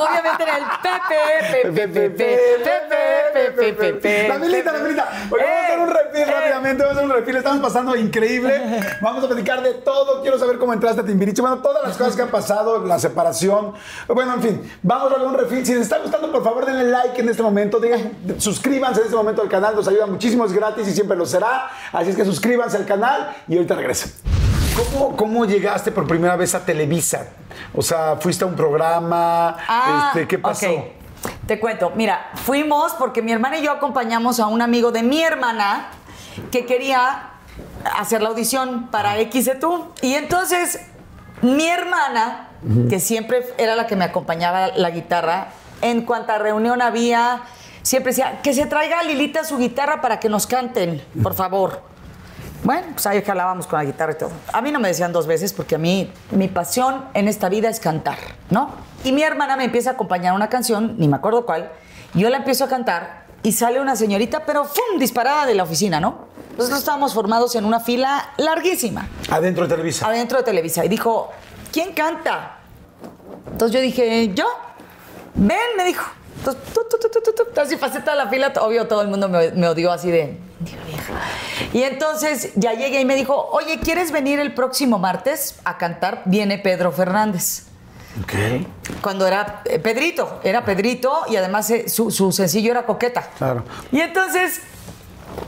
obviamente en el Pepe, Pepe, Pepe, Pepe. pe, pe, pe, La milita, la milita. Oye, vamos a hacer un refil Eh, rápidamente, vamos a hacer un refil. Estamos pasando increíble. Vamos a platicar de todo. Quiero saber cómo entraste a Timbiriche. Bueno, todas las cosas que han pasado, la separación. Bueno, en fin, vamos a hacer un refil. Si les está gustando, por favor, denle like en este momento. Suscríbanse en este momento al canal. Nos ayuda muchísimo, es gratis y siempre lo será. Así es que suscríbanse al canal y ahorita regreso. ¿Cómo, ¿Cómo llegaste por primera vez a Televisa? O sea, fuiste a un programa. Ah, este, ¿Qué pasó? Te cuento, mira, fuimos porque mi hermana y yo acompañamos a un amigo de mi hermana que quería hacer la audición para XETU. Y entonces mi hermana, que siempre era la que me acompañaba la guitarra, en cuanta reunión había, siempre decía, que se traiga a Lilita su guitarra para que nos canten, por favor. Bueno, pues ahí jalábamos con la guitarra y todo. A mí no me decían dos veces porque a mí mi pasión en esta vida es cantar, ¿no? Y mi hermana me empieza a acompañar una canción, ni me acuerdo cuál, yo la empiezo a cantar y sale una señorita, pero ¡fum! disparada de la oficina, ¿no? Nosotros estábamos formados en una fila larguísima, Adentro de Televisa. adentro de Televisa, y dijo, ¿quién canta? Entonces yo dije, ¿yo? Ven, me dijo. Entonces, tu, tu, tu. Entonces, pasé toda la fila, obvio, todo el mundo me, me odió así de, "Dios, vieja. Y entonces ya llegué y me dijo, oye, ¿quieres venir el próximo martes a cantar? Viene Pedro Fernández. Ok. Cuando era eh, Pedrito, era Pedrito y además eh, su, su sencillo era Coqueta. Claro. Y entonces,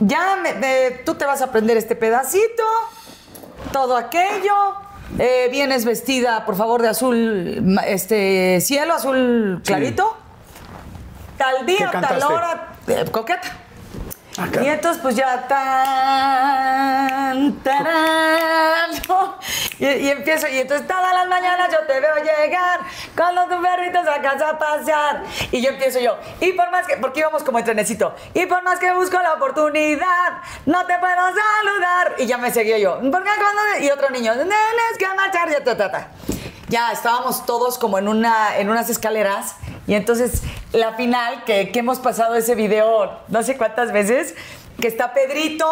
ya me- me- tú te vas a aprender este pedacito, todo aquello. eh, vienes vestida, por favor, de azul, este cielo, azul clarito. Tal ¿Qué día, tal hora, eh, coqueta. Ah, Y entonces, pues ya tan, tarán, ¿no? y, y empiezo, y entonces todas las mañanas yo te veo llegar con los perritos a casa a pasear. Y yo empiezo yo, y por más que, porque íbamos como en trenecito, y por más que busco la oportunidad, no te puedo saludar. Y ya me seguía yo, porque cuando, y otro niño, tienes que marchar, ya, ta, ta, ta. Ya estábamos todos como en, una, en unas escaleras. Y entonces la final, que, hemos pasado ese video no sé cuántas veces, que está Pedrito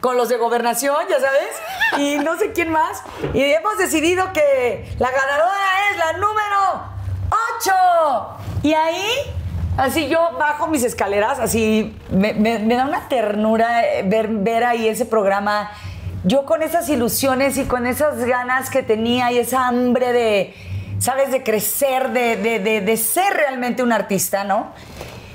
con los de gobernación, ya sabes, y no sé quién más. Y hemos decidido que la ganadora es la número 8. Y ahí, así yo bajo mis escaleras, así me, me- me da una ternura eh, ver, ver ahí ese programa. Yo con esas ilusiones y con esas ganas que tenía y esa hambre de, ¿sabes? De crecer, de, de- de- de ser realmente un artista, ¿no?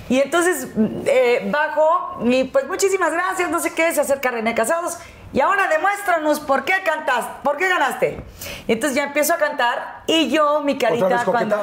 Y entonces eh, bajo y pues muchísimas gracias, no sé qué, se acerca René Casados. Y ahora demuéstranos por qué cantas, por qué ganaste. Y entonces ya empiezo a cantar y yo, mi carita vez cuando.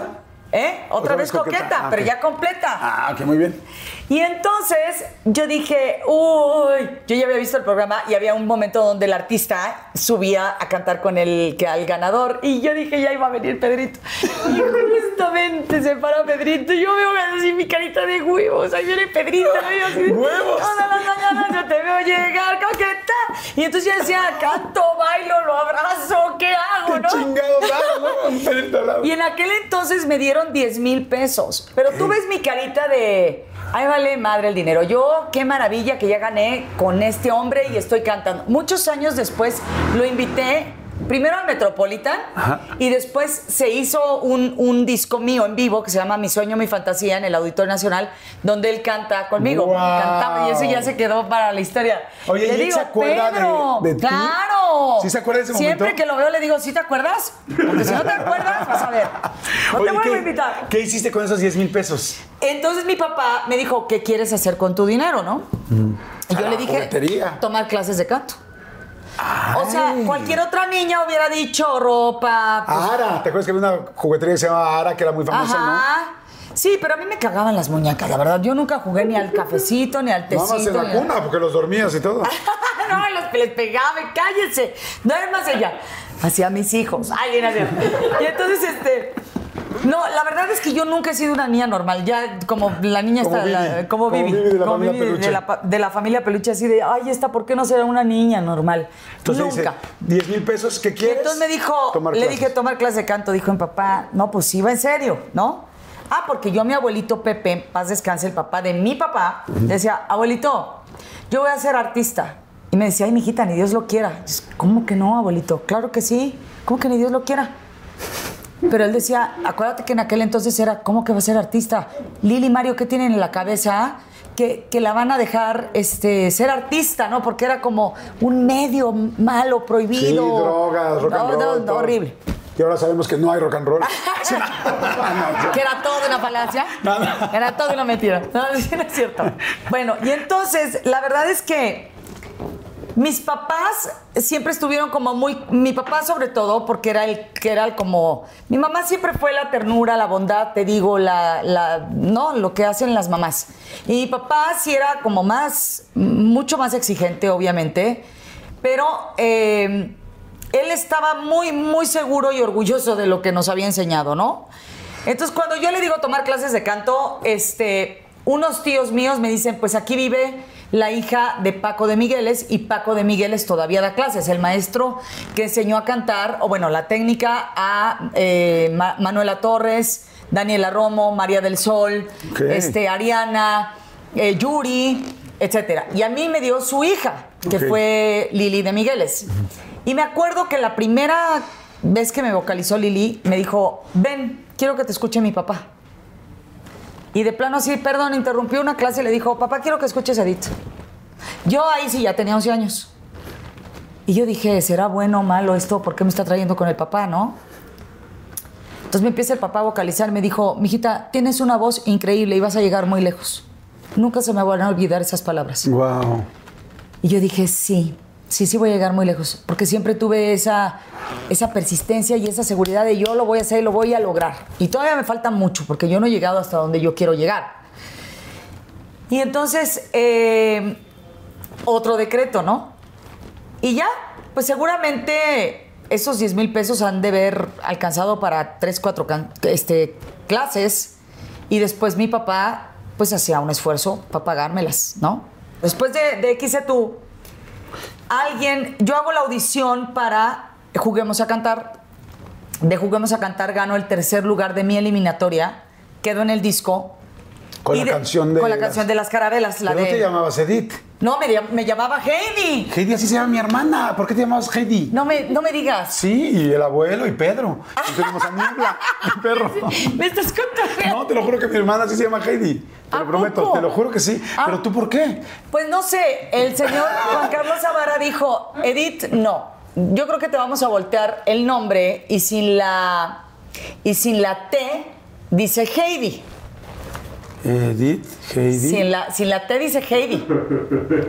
¿Eh? Otra, vez coqueta, Ah, pero ya completa. Ah, ok, muy bien. Y entonces yo dije, uy, yo ya había visto el programa y había un momento donde el artista subía a cantar con el, que al ganador y yo dije, ya iba a venir Pedrito. Y justamente se para Pedrito y yo veo así mi carita de huevos, ahí viene Pedrito. Y así ¡Huevos! Todas las mañanas yo te veo llegar, coqueta. Y entonces yo decía, canto, bailo, lo abrazo, ¿qué hago, no? chingados hago, ¿no? Y en aquel entonces me dieron 10 mil pesos. Pero tú ves mi carita de. Ay, vale madre el dinero. Yo, qué maravilla que ya gané con este hombre y estoy cantando. Muchos años después lo invité. Primero al Metropolitan Ajá. y después se hizo un, un disco mío en vivo que se llama Mi sueño, mi fantasía en el Auditorio Nacional, donde él canta conmigo. Cantaba y eso ya se quedó para la historia. Oye, Le ¿y él digo, se acuerda de- Pedro, de ti? ¡Claro! ¿Sí se acuerda de ese Siempre momento? que lo veo le digo, ¿sí te acuerdas? Porque si no te acuerdas, vas a ver. No Oye, te vuelvo ¿qué, a invitar. ¿Qué hiciste con esos 10 mil pesos? Entonces mi papá me dijo, ¿qué quieres hacer con tu dinero, no? Y yo le dije, tomar clases de canto. O sea, cualquier otra niña hubiera dicho ropa. pues, Ara, ¿te acuerdas que había una juguetería que se llamaba Ara que era muy famosa, Ajá. Sí, pero a mí me cagaban las muñecas, la verdad. Yo nunca jugué ni al cafecito, ni al no? tecito. Nada más en la cuna, porque los dormías y todo. no, los, les pegaba, cállense. No es más ella. Hacia mis hijos. Alguien hacía. Y entonces, este. No, la verdad es que yo nunca he sido una niña normal. Ya como la niña Como está. Vivi. la- como Como Vivi. Vivi de la como familia Vivi Peluche. de la, pa- de la familia peluche, así de, ay, esta, ¿por qué no será una niña normal? Entonces nunca. dice, 10 mil pesos, ¿qué Y quieres? entonces me dijo, Tomar le clases. dije tomar clase de canto. Dijo mi papá, no, pues iba en serio, ¿no? Ah, porque yo a mi abuelito Pepe, paz descanse, el papá de mi papá, decía, abuelito, yo voy a ser artista. Y me decía, ay, mijita, ni Dios lo quiera. Yo, ¿Cómo que no, abuelito? Claro que sí. ¿Cómo que ni Dios lo quiera? Pero él decía, acuérdate que en aquel entonces era, ¿cómo que va a ser artista? Lili Mario, ¿qué tienen en la cabeza? que, que la van a dejar este, ser artista, ¿no? Porque era como un medio malo, prohibido. Sí, drogas, rock and No, roll. no, no, todo. horrible. Y ahora sabemos que no hay rock and roll. Que era todo una no. Era todo una mentira. No, no es cierto. Bueno, y entonces, la verdad es que mis papás siempre estuvieron como muy. Mi papá, sobre todo, porque era el que era el como. Mi mamá siempre fue la ternura, la bondad, te digo, la, la. No, lo que hacen las mamás. Y mi papá sí era como más. Mucho más exigente, obviamente. Pero. eh, él estaba muy, muy seguro y orgulloso de lo que nos había enseñado, ¿no? Entonces, cuando yo le digo tomar clases de canto, este, unos tíos míos me dicen, pues aquí vive la hija de Paco de Migueles y Paco de Migueles todavía da clases, el maestro que enseñó a cantar, o bueno, la técnica a eh, Ma- Manuela Torres, Daniela Romo, María del Sol, este, Ariana, eh, Yuri, etcétera. Y a mí me dio su hija, que fue Lili de Migueles. Y me acuerdo que la primera vez que me vocalizó Lili, me dijo, ven, quiero que te escuche mi papá. Y de plano así, perdón, interrumpió una clase y le dijo, papá, quiero que escuches a Edith. Yo ahí sí ya tenía 11 años. Y yo dije, ¿será bueno o malo esto? ¿Por qué me está trayendo con el papá, no? Entonces me empieza el papá a vocalizar, me dijo, mijita, tienes una voz increíble y vas a llegar muy lejos. Nunca se me van a olvidar esas palabras. Wow. Y yo dije, sí, sí, sí voy a llegar muy lejos, porque siempre tuve esa, esa persistencia y esa seguridad de yo lo voy a hacer, lo voy a lograr. Y todavía me falta mucho, porque yo no he llegado hasta donde yo quiero llegar. Y entonces, eh, otro decreto, ¿no? Y ya, pues seguramente esos 10 mil pesos han de haber alcanzado para 3, 4 este, clases. Y después mi papá, pues hacía un esfuerzo para pagármelas, ¿no? Después de, de XETU, alguien, yo hago la audición para Juguemos a Cantar. De Juguemos a Cantar gano el tercer lugar de mi eliminatoria. Quedo en el disco. Con la de- canción de. Con la las- canción de las carabelas, la ¿Pero de. no te llamabas Edith? No, me, me llamaba Heidi. Heidi, así se llama mi hermana. ¿Por qué te llamabas Heidi? No me, no me digas. Sí, y el abuelo y Pedro. Y tenemos a Niebla, mi perro. Me estás contando. No, te lo juro que mi hermana sí se llama Heidi. Te ¿A lo prometo, poco? te lo juro que sí. Ah. Pero tú, ¿por qué? Pues no sé, el señor Juan Carlos Zavara dijo, Edith, no. Yo creo que te vamos a voltear el nombre y sin la y sin la T dice Heidi. Edith, Heidi. Sin la, sin la T dice Heidi.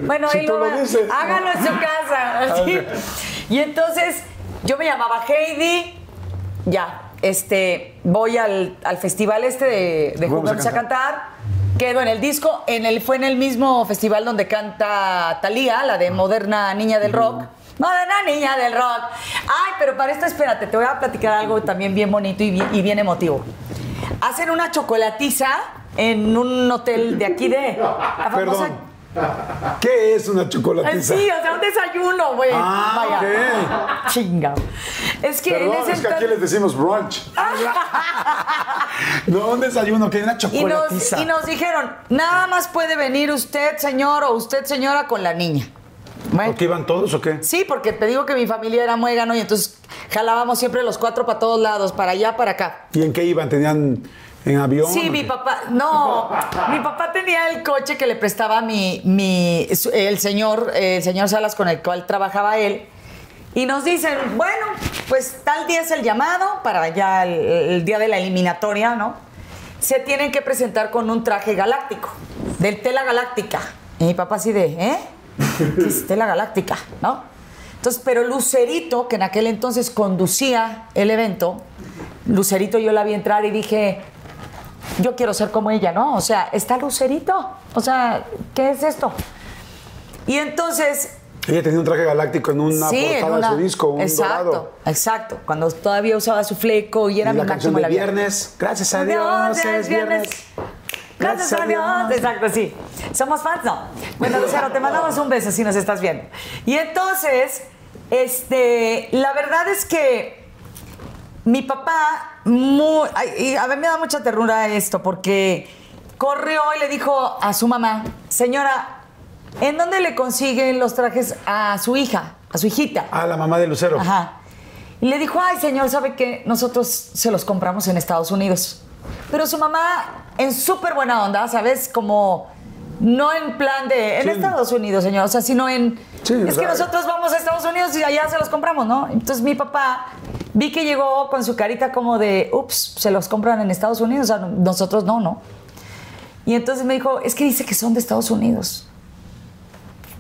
Bueno, Si ahí lo en su casa. Y entonces yo me llamaba Heidi. Ya, este, voy al, al festival este de, de a cantar. Quedo en el disco. En el, fue en el mismo festival donde canta Thalía, la de Moderna Niña del Rock. Moderna Niña del Rock. Ay, pero para esto, espérate, te voy a platicar algo también bien bonito y bien, y bien emotivo. Hacen una chocolatiza en un hotel de aquí de... la famosa- Perdón. ¿Qué es una chocolatiza? Sí, o sea, un desayuno, güey. Ah, Vaya. Chinga. Es que Perdón, en ese es que aquí les decimos brunch. no, un desayuno, que hay una y nos, chocolatiza. y nos dijeron, nada más puede venir usted, señor, o usted, señora, con la niña. Bueno, ¿Por qué iban todos o qué? Sí, porque te digo que mi familia era muégano y entonces jalábamos siempre los cuatro para todos lados, para allá, para acá. ¿Y en qué iban? ¿Tenían en avión? Sí, mi papá, no, mi papá tenía el coche que le prestaba mi, mi, el señor, el señor Salas con el cual trabajaba él. Y nos dicen, bueno, pues tal día es el llamado para ya el, el día de la eliminatoria, ¿no? Se tienen que presentar con un traje galáctico, del tela galáctica. Y mi papá así de, ¿eh? ¿Qué es tela galáctica? ¿No? Entonces, pero Lucerito, que en aquel entonces conducía el evento, Lucerito yo la vi entrar y dije, yo quiero ser como ella, ¿no? O sea, está Lucerito. O sea, ¿qué es esto? Y entonces. Ella tenía un traje galáctico en una sí, en portada una- de su disco, un exacto, dorado. exacto. Cuando todavía usaba su fleco y era y mi la canción de en la viernes. Gracias a Dios, es viernes. Gracias a Dios. Exacto, sí. Somos fans, ¿no? Bueno, Lucero, te mandamos un beso si nos estás viendo. Y entonces, este, la verdad es que mi papá, muy, ay, y a mí me da mucha ternura esto, porque corrió y le dijo a su mamá, señora, ¿en dónde le consiguen los trajes a su hija, a su hijita? Ah, la mamá de Lucero. Ajá. Y le dijo, ay, señor, ¿sabe qué? Nosotros se los compramos en Estados Unidos. Pero su mamá, en súper buena onda, ¿sabes? Como No en plan de. En Sí. Estados Unidos, señor. O sea, sino en. Sí, o es que nosotros vamos a Estados Unidos y allá se los compramos, ¿no? Entonces mi papá vi que llegó con su carita como de, ups, se los compran en Estados Unidos. O sea, nosotros no, ¿no? Y entonces me dijo, es que dice que son de Estados Unidos.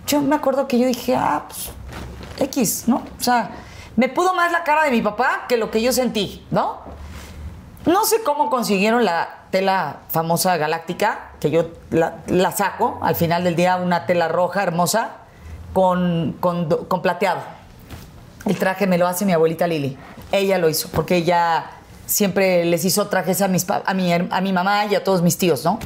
Yo me acuerdo que yo dije, ah, pues, X, ¿no? O sea, me pudo más la cara de mi papá que lo que yo sentí, ¿no? No sé cómo consiguieron la tela famosa galáctica, que yo la, saco al final del día, una tela roja hermosa con, con, con plateado. El traje me lo hace mi abuelita Lili. Ella lo hizo, porque ella siempre les hizo trajes a, mis, a, mi, a mi mamá y a todos mis tíos, ¿no?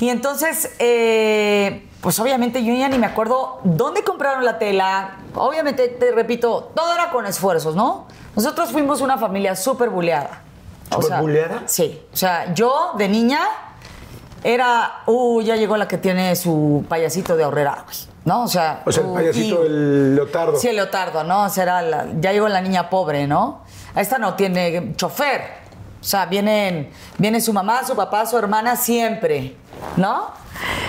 Y entonces, eh, pues obviamente yo ya ni me acuerdo dónde compraron la tela. Obviamente, te repito, todo era con esfuerzos, ¿no? Nosotros fuimos una familia súper buleada. ¿Súper buleada? Sí. O sea, yo de niña era, uh, ya llegó la que tiene su payasito de ahorrera, güey, ¿no? O sea, O sea, el uh, payasito, y- el leotardo. Sí, el leotardo, ¿no? O sea, era la- ya llegó la niña pobre, ¿no? Esta no tiene chofer. O sea, vienen, viene su mamá, su papá, su hermana siempre, ¿no?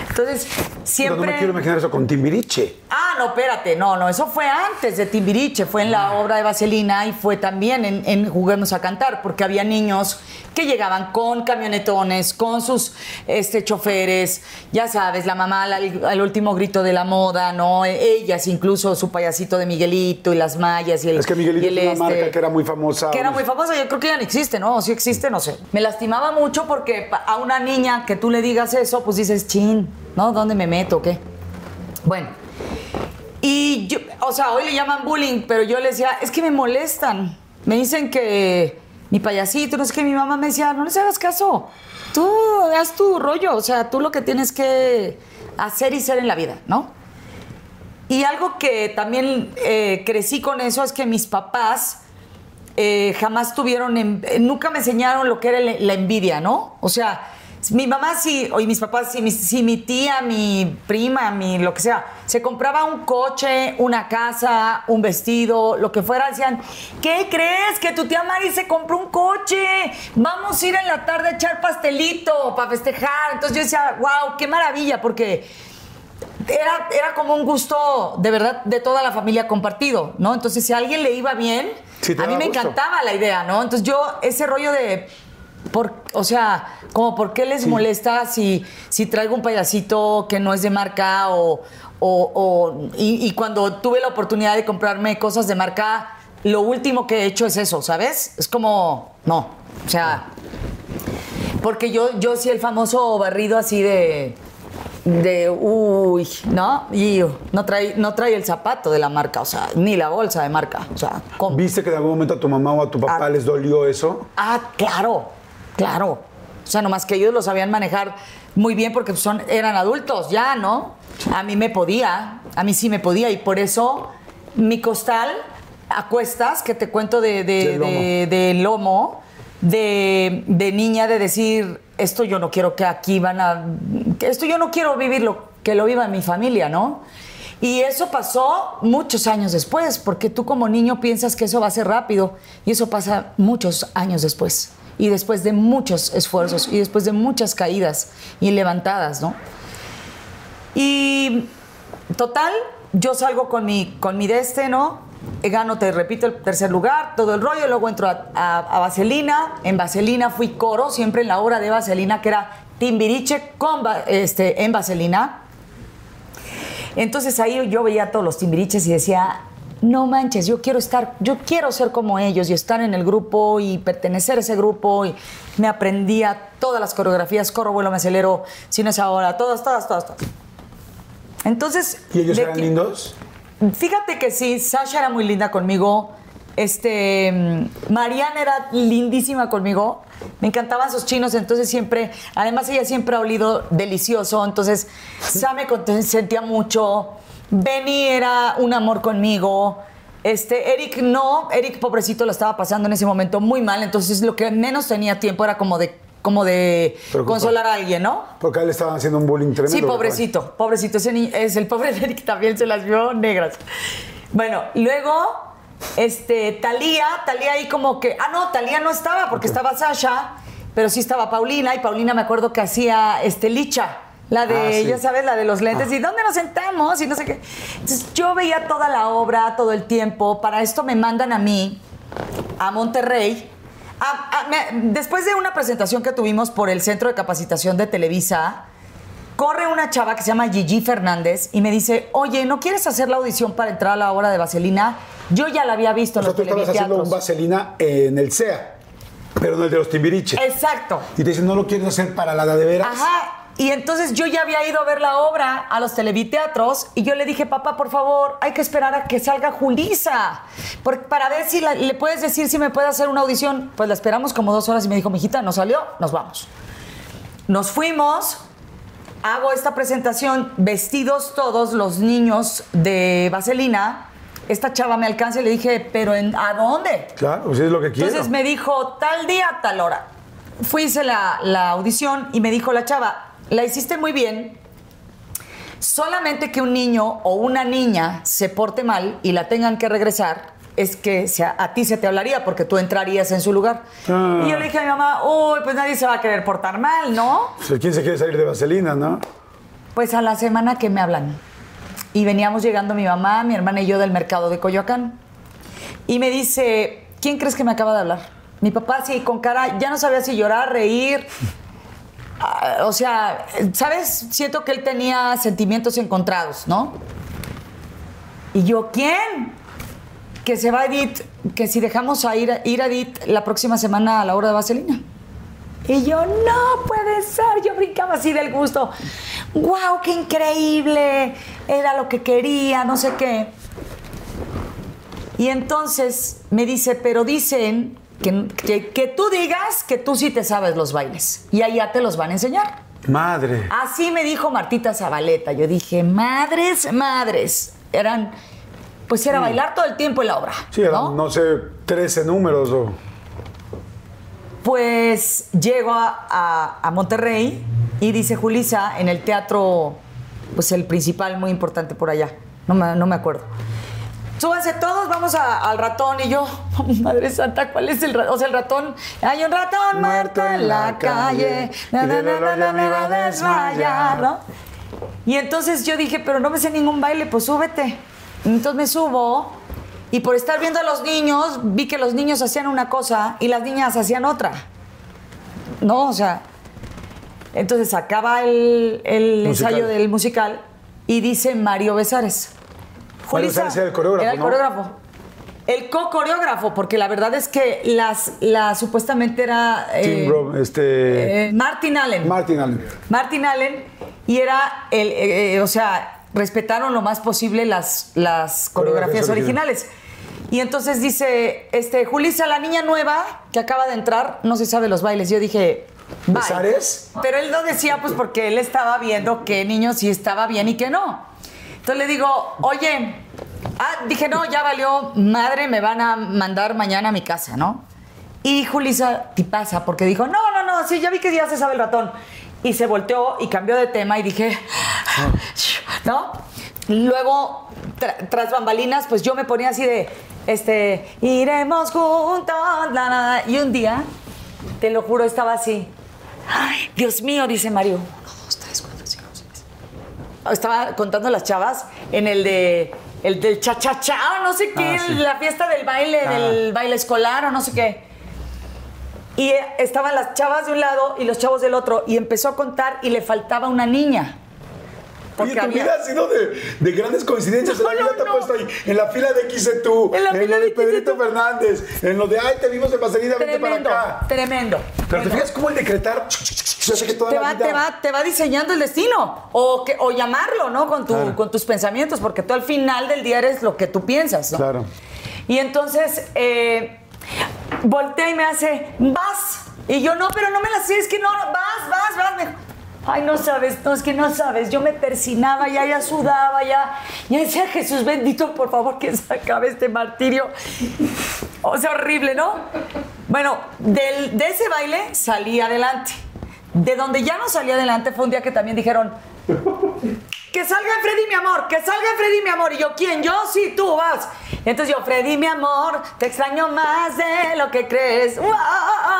Entonces, siempre... no me quiero imaginar eso con Timbiriche. Ah, no, espérate, no, no, eso fue antes de Timbiriche, fue en la obra de Vaselina y fue también en, en Juguemos a Cantar, porque había niños que llegaban con camionetones, con sus este, choferes, ya sabes, la mamá al, al último grito de la moda, ¿no? E- Ellas, incluso su payasito de Miguelito y las mallas y el. Es que Miguelito es una este, marca que era muy famosa. que era muy famosa, yo creo que ya no existe, ¿no? Sí existe, no sé. Me lastimaba mucho porque a una niña que tú le digas eso, pues dices, ¿no? ¿Dónde me meto? ¿Qué? Bueno. Y yo, o sea, hoy le llaman bullying, pero yo le decía, es que me molestan. Me dicen que mi payasito, no sé qué, mi mamá me decía, no les hagas caso. Tú haz tu rollo, o sea, tú lo que tienes que hacer y ser en la vida, ¿no? Y algo que también eh, crecí con eso es que mis papás eh, jamás tuvieron, nunca me enseñaron lo que era la envidia, ¿no? O sea, mi mamá sí, o y mis papás sí, mi, sí, mi tía, mi prima, mi lo que sea, se compraba un coche, una casa, un vestido, lo que fuera, decían, ¿qué crees? Que tu tía Mari se compró un coche, vamos a ir en la tarde a echar pastelito para festejar. Entonces yo decía, wow, qué maravilla, porque era, era como un gusto de verdad de toda la familia compartido, ¿no? Entonces, si a alguien le iba bien, Sí, a mí me gusto. encantaba la idea, ¿no? Entonces, yo, ese rollo de. Por, o sea, como por qué les molesta si, si traigo un payasito que no es de marca o. o- o- y, y cuando tuve la oportunidad de comprarme cosas de marca, lo último que he hecho es eso, ¿sabes? Es como. No. O sea. Porque yo, yo sí el famoso barrido así de. De uy, ¿no? Y no trae, no trae el zapato de la marca, o sea, ni la bolsa de marca. O sea, ¿cómo? ¿Viste que en algún momento a tu mamá o a tu papá Ah. les dolió eso? Ah, claro, claro. O sea, nomás que ellos lo sabían manejar muy bien porque son, eran adultos ya, ¿no? A mí me podía, a mí sí me podía y por eso mi costal a cuestas, que te cuento de, de- de- de lomo, de, de niña, de decir, esto yo no quiero que aquí van a... Esto yo no quiero vivirlo, que lo viva mi familia, ¿no? Y eso pasó muchos años después, porque tú como niño piensas que eso va a ser rápido y eso pasa muchos años después. Y después de muchos esfuerzos y después de muchas caídas y levantadas, ¿no? Y total, yo salgo con mi, con mi deste, ¿no? Gano, te repito, el tercer lugar, todo el rollo, luego entro a, a- Vaselina. En Vaselina fui coro, siempre en la obra de Vaselina, que era Timbiriche con, este, en Vaselina. Entonces ahí yo veía todos los timbiriches y decía, no manches, yo quiero estar, yo quiero ser como ellos y estar en el grupo y pertenecer a ese grupo y me aprendía todas las coreografías, corro, vuelo, me acelero, si no es ahora, todas, todas, todas, todas. Entonces... ¿Y ellos eran que- lindos? Fíjate que sí, Sasha era muy linda conmigo. Este, mm, Mariana era lindísima conmigo. Me encantaban sus chinos, entonces siempre, además ella siempre ha olido delicioso, entonces Sam me conten- sentía mucho. Benny era un amor conmigo. Este, Eric no, Eric pobrecito lo estaba pasando en ese momento muy mal, entonces lo que menos tenía tiempo era como de, como de consolar a alguien, ¿no? Porque a él le estaban haciendo un bullying tremendo. Sí, ¿verdad? pobrecito, pobrecito. Ese ni- es el pobre de Eric también se las vio negras. Bueno, luego, este, Talía, Talía ahí como que. Ah, no, Talía no estaba porque estaba Sasha. pero sí estaba Paulina y Paulina me acuerdo que hacía este licha. La de, Ah, sí. ya sabes, la de los lentes. ¿Y dónde nos sentamos? Y no sé qué. Entonces yo veía toda la obra, todo el tiempo. Para esto me mandan a mí, a Monterrey. A- a- me- después de una presentación que tuvimos por el Centro de Capacitación de Televisa, corre una chava que se llama Gigi Fernández y me dice, oye, ¿no quieres hacer la audición para entrar a la obra de Vaselina? Yo ya la había visto O en los tú estabas haciendo un vaselina en el CEA, pero no el de los Timbiriche. Exacto. Y te dicen, ¿no lo quieres hacer para la de veras? Ajá. Y entonces yo ya había ido a ver la obra a los televiteatros y yo le dije, papá, por favor, hay que esperar a que salga Julisa por- para ver si la- le puedes decir si me puede hacer una audición. Pues la esperamos como dos horas y me dijo, mijita, no salió, nos vamos. Nos fuimos, hago esta presentación, vestidos todos los niños de Vaselina. Esta chava me alcanza y le dije, ¿pero en, a dónde? Claro, pues es lo que quiero. Entonces me dijo, tal día, tal hora. Fui, hice la, la audición y me dijo la chava, la hiciste muy bien, solamente que un niño o una niña se porte mal y la tengan que regresar, es que a ti se te hablaría porque tú entrarías en su lugar. Ah. Y yo le dije a mi mamá, uy, pues nadie se va a querer portar mal, ¿no? ¿Quién se quiere salir de vaselina, no? Pues a la semana que me hablan. Y veníamos llegando mi mamá, mi hermana y yo del mercado de Coyoacán. Y me dice, ¿quién crees que me acaba de hablar? Mi papá así con cara, ya no sabía si llorar, reír. Ah, o sea, ¿sabes? Siento que él tenía sentimientos encontrados, ¿no? Y yo, ¿quién? Que se va Edith, que si dejamos a ir, a Edith la próxima semana a la hora de Vaselina. Y yo, no puede ser. Yo brincaba así del gusto. ¡Wow, qué increíble! Era lo que quería, no sé qué. Y entonces me dice, pero dicen que, que, que tú digas que tú sí te sabes los bailes. Y allá te los van a enseñar. Madre. Así me dijo Martita Zabaleta. Yo dije, madres, madres. Eran, pues era bailar todo el tiempo en la obra. Sí, eran, no sé, 13 números o... Pues llego a, a- a Monterrey y dice Julisa en el teatro, pues el principal muy importante por allá. No me, no me acuerdo. Súbanse todos, vamos a- al ratón. Y yo, Madre Santa, ¿cuál es el ratón? O sea, el ratón. Hay un ratón muerto en la calle. Na, na, na, me va a desmayar, ¿no? Y entonces yo dije, pero no me sé ningún baile, pues súbete. Entonces me subo y por estar viendo a los niños, vi que los niños hacían una cosa y las niñas hacían otra. No, o sea. Entonces acaba el, el ensayo del musical y dice Mario Besares. Julissa, era el coreógrafo, Era el ¿no? coreógrafo. El co-coreógrafo, porque la verdad es que las, la supuestamente era. eh, Tim Rob, este... eh, Martin Allen. Martin Allen. Martin Allen y era el, eh, eh, o sea, respetaron lo más posible las, las coreografías originales. Y entonces dice, este, Julissa, la niña nueva que acaba de entrar, no se sabe los bailes. Yo dije. ¿Besares? Pero él no decía, pues porque él estaba viendo qué niño sí estaba bien y qué no. Entonces le digo, oye, ah, dije, no, ya valió, madre, me van a mandar mañana a mi casa, ¿no? Y Julissa, ¿qué pasa? Porque dijo, no, no, no, sí, ya vi que ya se sabe el ratón. Y se volteó y cambió de tema y dije, ¿no? Luego, tra- tras bambalinas, pues yo me ponía así de, este, iremos juntos, la, la. y un día, te lo juro, estaba así. Ay, Dios mío, dice Mario. Uno, dos, tres, cuatro, cinco, seis. Estaba contando las chavas en el de el del cha cha cha o no sé qué, Ah, sí. la fiesta del baile, Ah. del baile escolar o no sé qué. Y estaban las chavas de un lado y los chavos del otro y empezó a contar y le faltaba una niña. Oye, tu había- vida ha sido de, de grandes coincidencias. No, la vida no, te ha no. puesto ahí. En la fila de XC En la fila lo de de Pedrito XC2. Fernández, en lo de, ay, te vimos en Vaselina, vente para acá. tremendo. Pero te fijas cómo el decretar que toda te la va, vida... te, va, te va diseñando el destino o, que, o llamarlo, ¿no? Con, tu, Claro. con tus pensamientos, porque tú al final del día eres lo que tú piensas, ¿no? Claro. Y entonces eh, voltea y me hace, vas. Y yo, no, pero no me la sé, es que no, no, vas, vas, vas. Ay, no sabes, no, es que no sabes. Yo me persinaba, ya, ya sudaba, ya. Ya decía, Jesús bendito, por favor, que se acabe este martirio. O sea, horrible, ¿no? Bueno, del- de ese baile salí adelante. De donde ya no salí adelante fue un día que también dijeron, que salga Freddy, mi amor, que salga Freddy, mi amor. Y yo, ¿quién? Yo, sí, tú vas. Entonces yo, Freddy, mi amor, te extraño más de lo que crees. ¡Wow!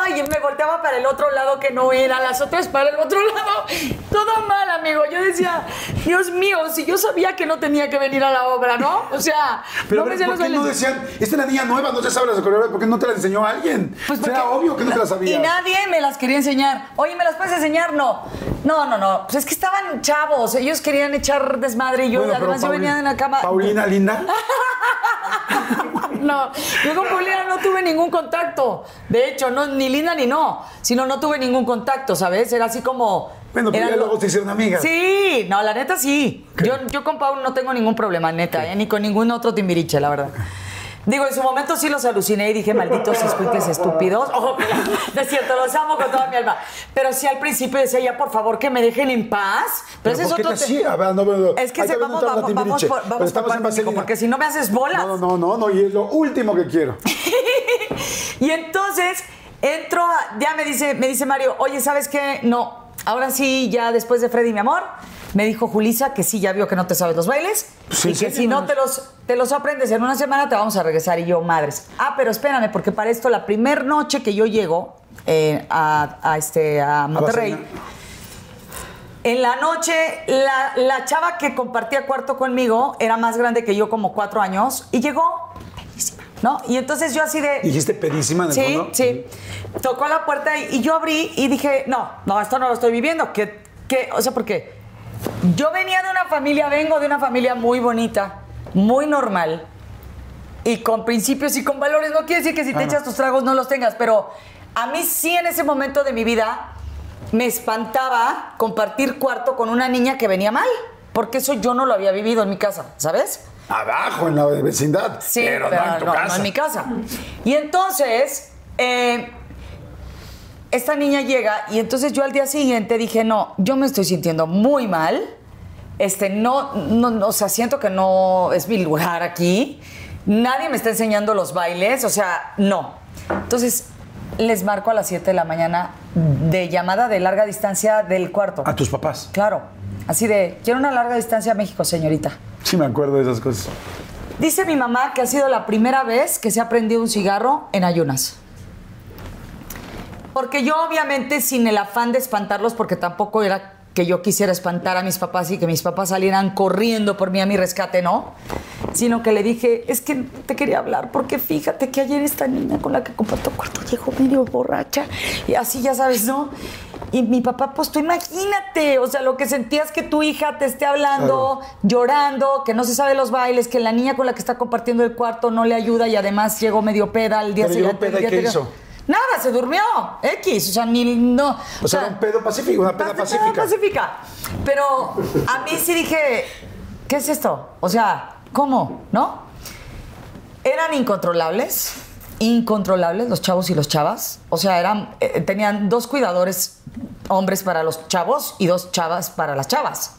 Y me volteaba para el otro lado que no era, las otras para el otro lado. Todo mal, amigo. Yo decía, Dios mío, si yo sabía que no tenía que venir a la obra, ¿no? O sea, Pero no ¿por qué no decían, esta es la niña nueva, no se sabe las coreografías, ¿por qué no te las enseñó alguien? Pues Era porque- obvio que no te las Y sabías. nadie me las quería enseñar. Oye, ¿me las puedes enseñar? No. No, no, no. Pues es que estaban chavos. Ellos querían echar desmadre y yo, Bueno, además, yo venía en la cama. Paulina linda. No, yo con Paulina no tuve ningún contacto. De hecho, no, ni linda ni no, sino no tuve ningún contacto, ¿sabes? Era así como. Bueno, pero ya luego se hicieron amigas. Sí, no, la neta sí. Yo, yo con Paul no tengo ningún problema, neta, ¿eh? ni con ningún otro timbiriche, la verdad. Digo, en su momento sí los aluciné y dije, malditos escuincles estúpidos. Ojo, no es cierto, los amo con toda mi alma. Pero sí al principio decía, ya por favor que me dejen en paz. Pero, ese es ¿por qué otro hacía? A ver, no, no. Es que se, vamos, vamos, vamos por, vamos estamos por Vaselina. porque si no me haces bolas. No, no, no, no, y es lo último que quiero. Y entonces entro, a- ya me dice, me dice Mario, oye, ¿sabes qué? No, ahora sí, ya después de Freddy, mi amor, me dijo Julisa que sí, ya vio que no te sabes los bailes Pues, y ¿en que si no te los, te los aprendes en una semana te vamos a regresar y yo, madres. Ah, pero espérame, porque para esto la primer noche que yo llego eh, a, a este, a Monterrey, en la noche, la, la chava que compartía cuarto conmigo era más grande que yo, como cuatro años, y llegó, ¿no? Y entonces yo así de... Dijiste pedísima en el Sí, fondo. sí. Tocó la puerta y, y yo abrí y dije, no, no, esto no lo estoy viviendo. Que, o sea, porque yo venía de una familia, vengo de una familia muy bonita, muy normal y con principios y con valores. No quiere decir que si te echas tus tragos no los tengas, pero a mí sí en ese momento de mi vida me espantaba compartir cuarto con una niña que venía mal, porque eso yo no lo había vivido en mi casa, ¿sabes? Abajo, en la vecindad. Sí, pero, no en tu no, casa. no en mi casa. Y entonces, eh, esta niña llega y entonces yo al día siguiente dije, no, yo me estoy sintiendo muy mal. Este, no, no, no, o sea, siento que no es mi lugar aquí. Nadie me está enseñando los bailes, o sea, no. Entonces, les marco a las 7 de la mañana de llamada de larga distancia del cuarto. A tus papás. Claro, así de, quiero una larga distancia a México, señorita. Sí, me acuerdo de esas cosas. Dice mi mamá que ha sido la primera vez que se ha prendido un cigarro en ayunas. Porque yo obviamente sin el afán de espantarlos, porque tampoco era que yo quisiera espantar a mis papás y que mis papás salieran corriendo por mí a mi rescate, no. Sino que le dije, es que te quería hablar, porque fíjate que ayer esta niña con la que comparto cuarto llegó medio borracha. Y así ya sabes, ¿no? Y mi papá, pues tú imagínate, o sea, lo que sentías que tu hija te esté hablando, llorando, que no se sabe los bailes, que la niña con la que está compartiendo el cuarto no le ayuda y además llegó medio peda al día Pero siguiente. el peda, ¿y día qué hizo? Nada, se durmió. X, o sea, ni no. O sea, era un pedo pacífico, una Peda pacífica. pacífica. Pero a mí sí dije, ¿qué es esto? O sea, ¿cómo? ¿No? Eran incontrolables, incontrolables los chavos y los chavas. O sea, eran, eh, tenían dos cuidadores hombres para los chavos y dos chavas para las chavas.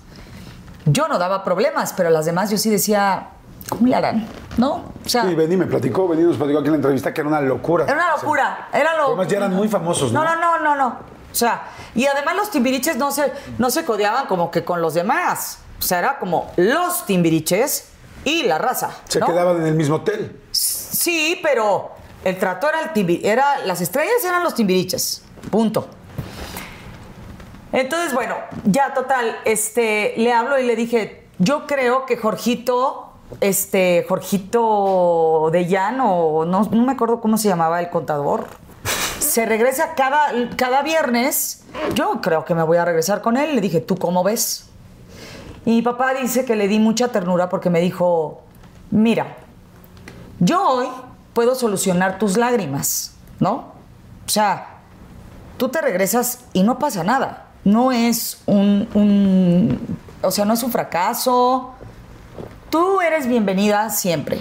Yo no daba problemas, pero las demás yo sí decía, ¿cómo le harán? ¿No? O sea, Sí, Benny me platicó, Benny nos platicó aquí en la entrevista que era una locura. era una locura. Era lo... Además ya eran muy famosos, ¿no? No, no, no, no, no. O sea, y además los timbiriches no se, no se codeaban como que con los demás. O sea, era como los timbiriches y la raza. Se quedaban en el mismo hotel. Sí, pero el trato era el timbi- era las estrellas eran los timbiriches. Punto. Entonces, bueno, ya total, este, le hablo y le dije, yo creo que Jorgito, este, Jorgito de Llano, no, no me acuerdo cómo se llamaba el contador, se regresa cada, cada viernes. Yo creo que me voy a regresar con él. Le dije, ¿tú cómo ves? Y mi papá dice que le di mucha ternura porque me dijo, mira, yo hoy puedo solucionar tus lágrimas, ¿no? O sea, tú te regresas y no pasa nada. No es un- o sea, no es un fracaso. Tú eres bienvenida siempre.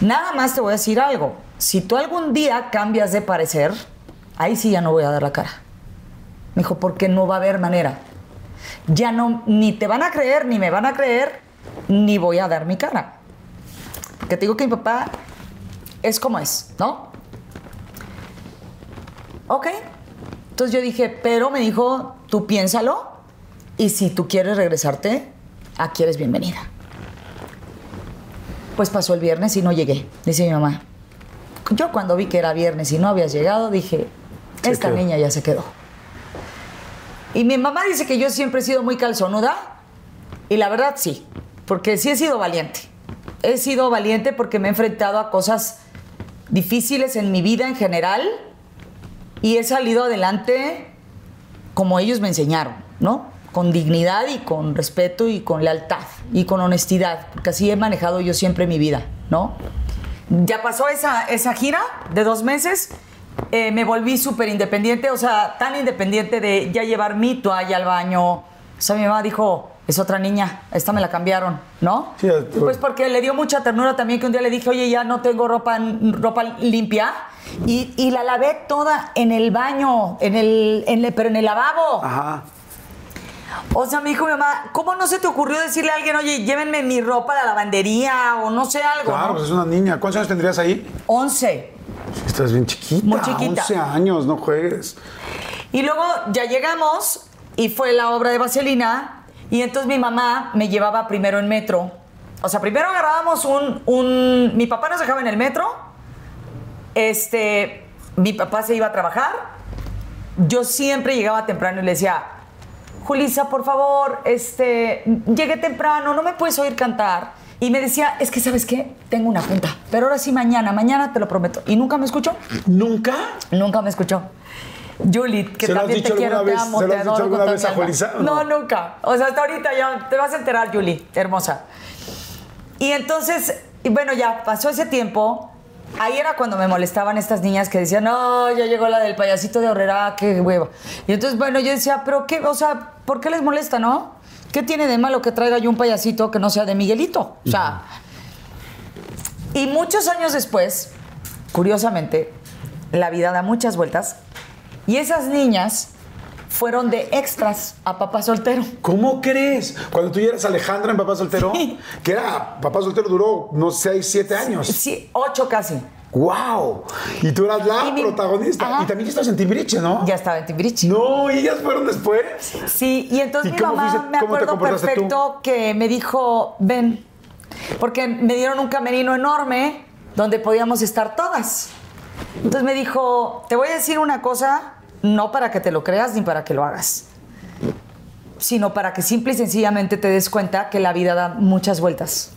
Nada más te voy a decir algo. Si tú algún día cambias de parecer, ahí sí ya no voy a dar la cara. Me dijo, porque no va a haber manera. Ya no, ni te van a creer, ni me van a creer, ni voy a dar mi cara. Porque te digo que mi papá es como es, ¿no? Ok. Entonces yo dije, pero me dijo, tú piénsalo y si tú quieres regresarte, aquí eres bienvenida. Pues pasó el viernes y no llegué, dice mi mamá. Yo cuando vi que era viernes y no habías llegado, dije, Se esta quedó. niña ya se quedó. Y mi mamá dice que yo siempre he sido muy calzonuda. Y la verdad sí, porque sí he sido valiente. He sido valiente porque me he enfrentado a cosas difíciles en mi vida en general y he salido adelante como ellos me enseñaron, ¿no? Con dignidad y con respeto y con lealtad y con honestidad, porque así he manejado yo siempre mi vida, ¿no? Ya pasó esa, esa gira de dos meses, eh, me volví súper independiente, o sea, tan independiente de ya llevar mi toalla al baño. O sea, mi mamá dijo, es otra niña, esta me la cambiaron, ¿no? Sí, pues porque le dio mucha ternura también que un día le dije, oye, ya no tengo ropa, ropa limpia. Y, y la lavé toda en el baño, en el, en el- pero en el lavabo. Ajá. O sea, me dijo mi mamá, ¿cómo no se te ocurrió decirle a alguien, oye, llévenme mi ropa a la lavandería o no sé algo? Claro, ¿no? pues es una niña. ¿Cuántos años tendrías ahí? 11. Estás bien chiquita. Muy chiquita. 11 años, no juegues. Y luego ya llegamos y fue la obra de Vaselina y entonces mi mamá me llevaba primero en metro. O sea, primero agarrábamos un, un... Mi papá nos dejaba en el metro. Este... Mi papá se iba a trabajar. Yo siempre llegaba temprano y le decía, Julisa, por favor, este, llegué temprano, no me puedes oír cantar. Y me decía, es que, ¿sabes qué? Tengo una junta, pero ahora sí mañana, mañana te lo prometo. Y nunca me escuchó. ¿Nunca? Nunca me escuchó. Julie, que ¿Se lo has también te quiero, te amo, te adoro alguna con vez a. Julissa, No, no? nunca. O sea, hasta ahorita ya te vas a enterar, Julie, hermosa. Y entonces, y bueno, ya pasó ese tiempo. Ahí era cuando me molestaban estas niñas que decían, no, ya llegó la del payasito de Horrera, qué hueva. Y entonces, bueno, yo decía, pero qué, o sea, ¿por qué les molesta, no? ¿Qué tiene de malo que traiga yo un payasito que no sea de Miguelito? O sea, y muchos años después, curiosamente, la vida da muchas vueltas y esas niñas fueron de extras a papá soltero. ¿Cómo crees? Cuando tú ya eras Alejandra en Papá Soltero, Sí. que era, Papá Soltero duró, no sé, 6, 7 años. Sí, ocho casi. ¡Wow! Y tú eras la Y protagonista. Y también ya estabas en Timbiriche, ¿no? Ya estaba en Timbiriche. No, y ellas fueron después. Sí, y entonces ¿Y mi mamá fuiste- me acuerdo tú? perfecto que me dijo, ven, porque me dieron un camerino enorme donde podíamos estar todas. Entonces me dijo, te voy a decir una cosa, no para que te lo creas ni para que lo hagas, sino para que simple y sencillamente te des cuenta que la vida da muchas vueltas.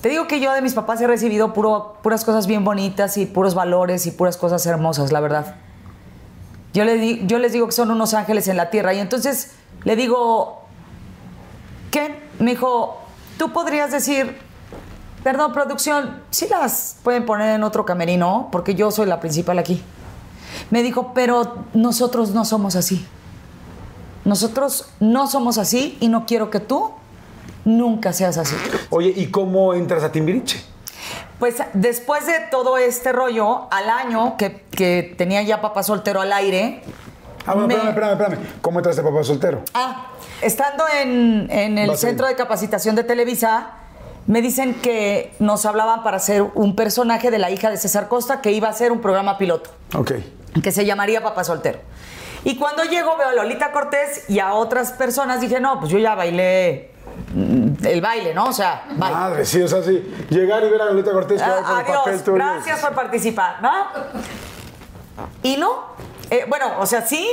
Te digo que yo de mis papás he recibido puras cosas bien bonitas y puros valores y puras cosas hermosas, la verdad. Yo, le les digo que son unos ángeles en la tierra. Y entonces le digo, ¿qué? Me dijo, tú podrías decir, perdón, producción, sí las pueden poner en otro camerino, porque yo soy la principal aquí. Me dijo, pero nosotros no somos así. Nosotros no somos así y no quiero que tú nunca seas así. Oye, ¿y cómo entras a Timbiriche? Pues después de todo este rollo, al año que, que tenía ya papá soltero al aire. Ah, bueno, me- espérame, espérame, espérame. ¿Cómo entraste Papá Soltero? Ah, estando en, en el Vas centro de capacitación de Televisa, me dicen que nos hablaban para hacer un personaje de la hija de César Costa que iba a ser un programa piloto, Ok. Que se llamaría Papá Soltero. Y cuando llego veo a Lolita Cortés y a otras personas, dije, no, pues yo ya bailé mm, el baile, ¿no? O sea, baile. Madre, sí, o sea, sí. Llegar y ver a Lolita Cortés Ah, con el adiós, papel gracias por participar, ¿no? Y no, Eh, bueno, o sea, sí,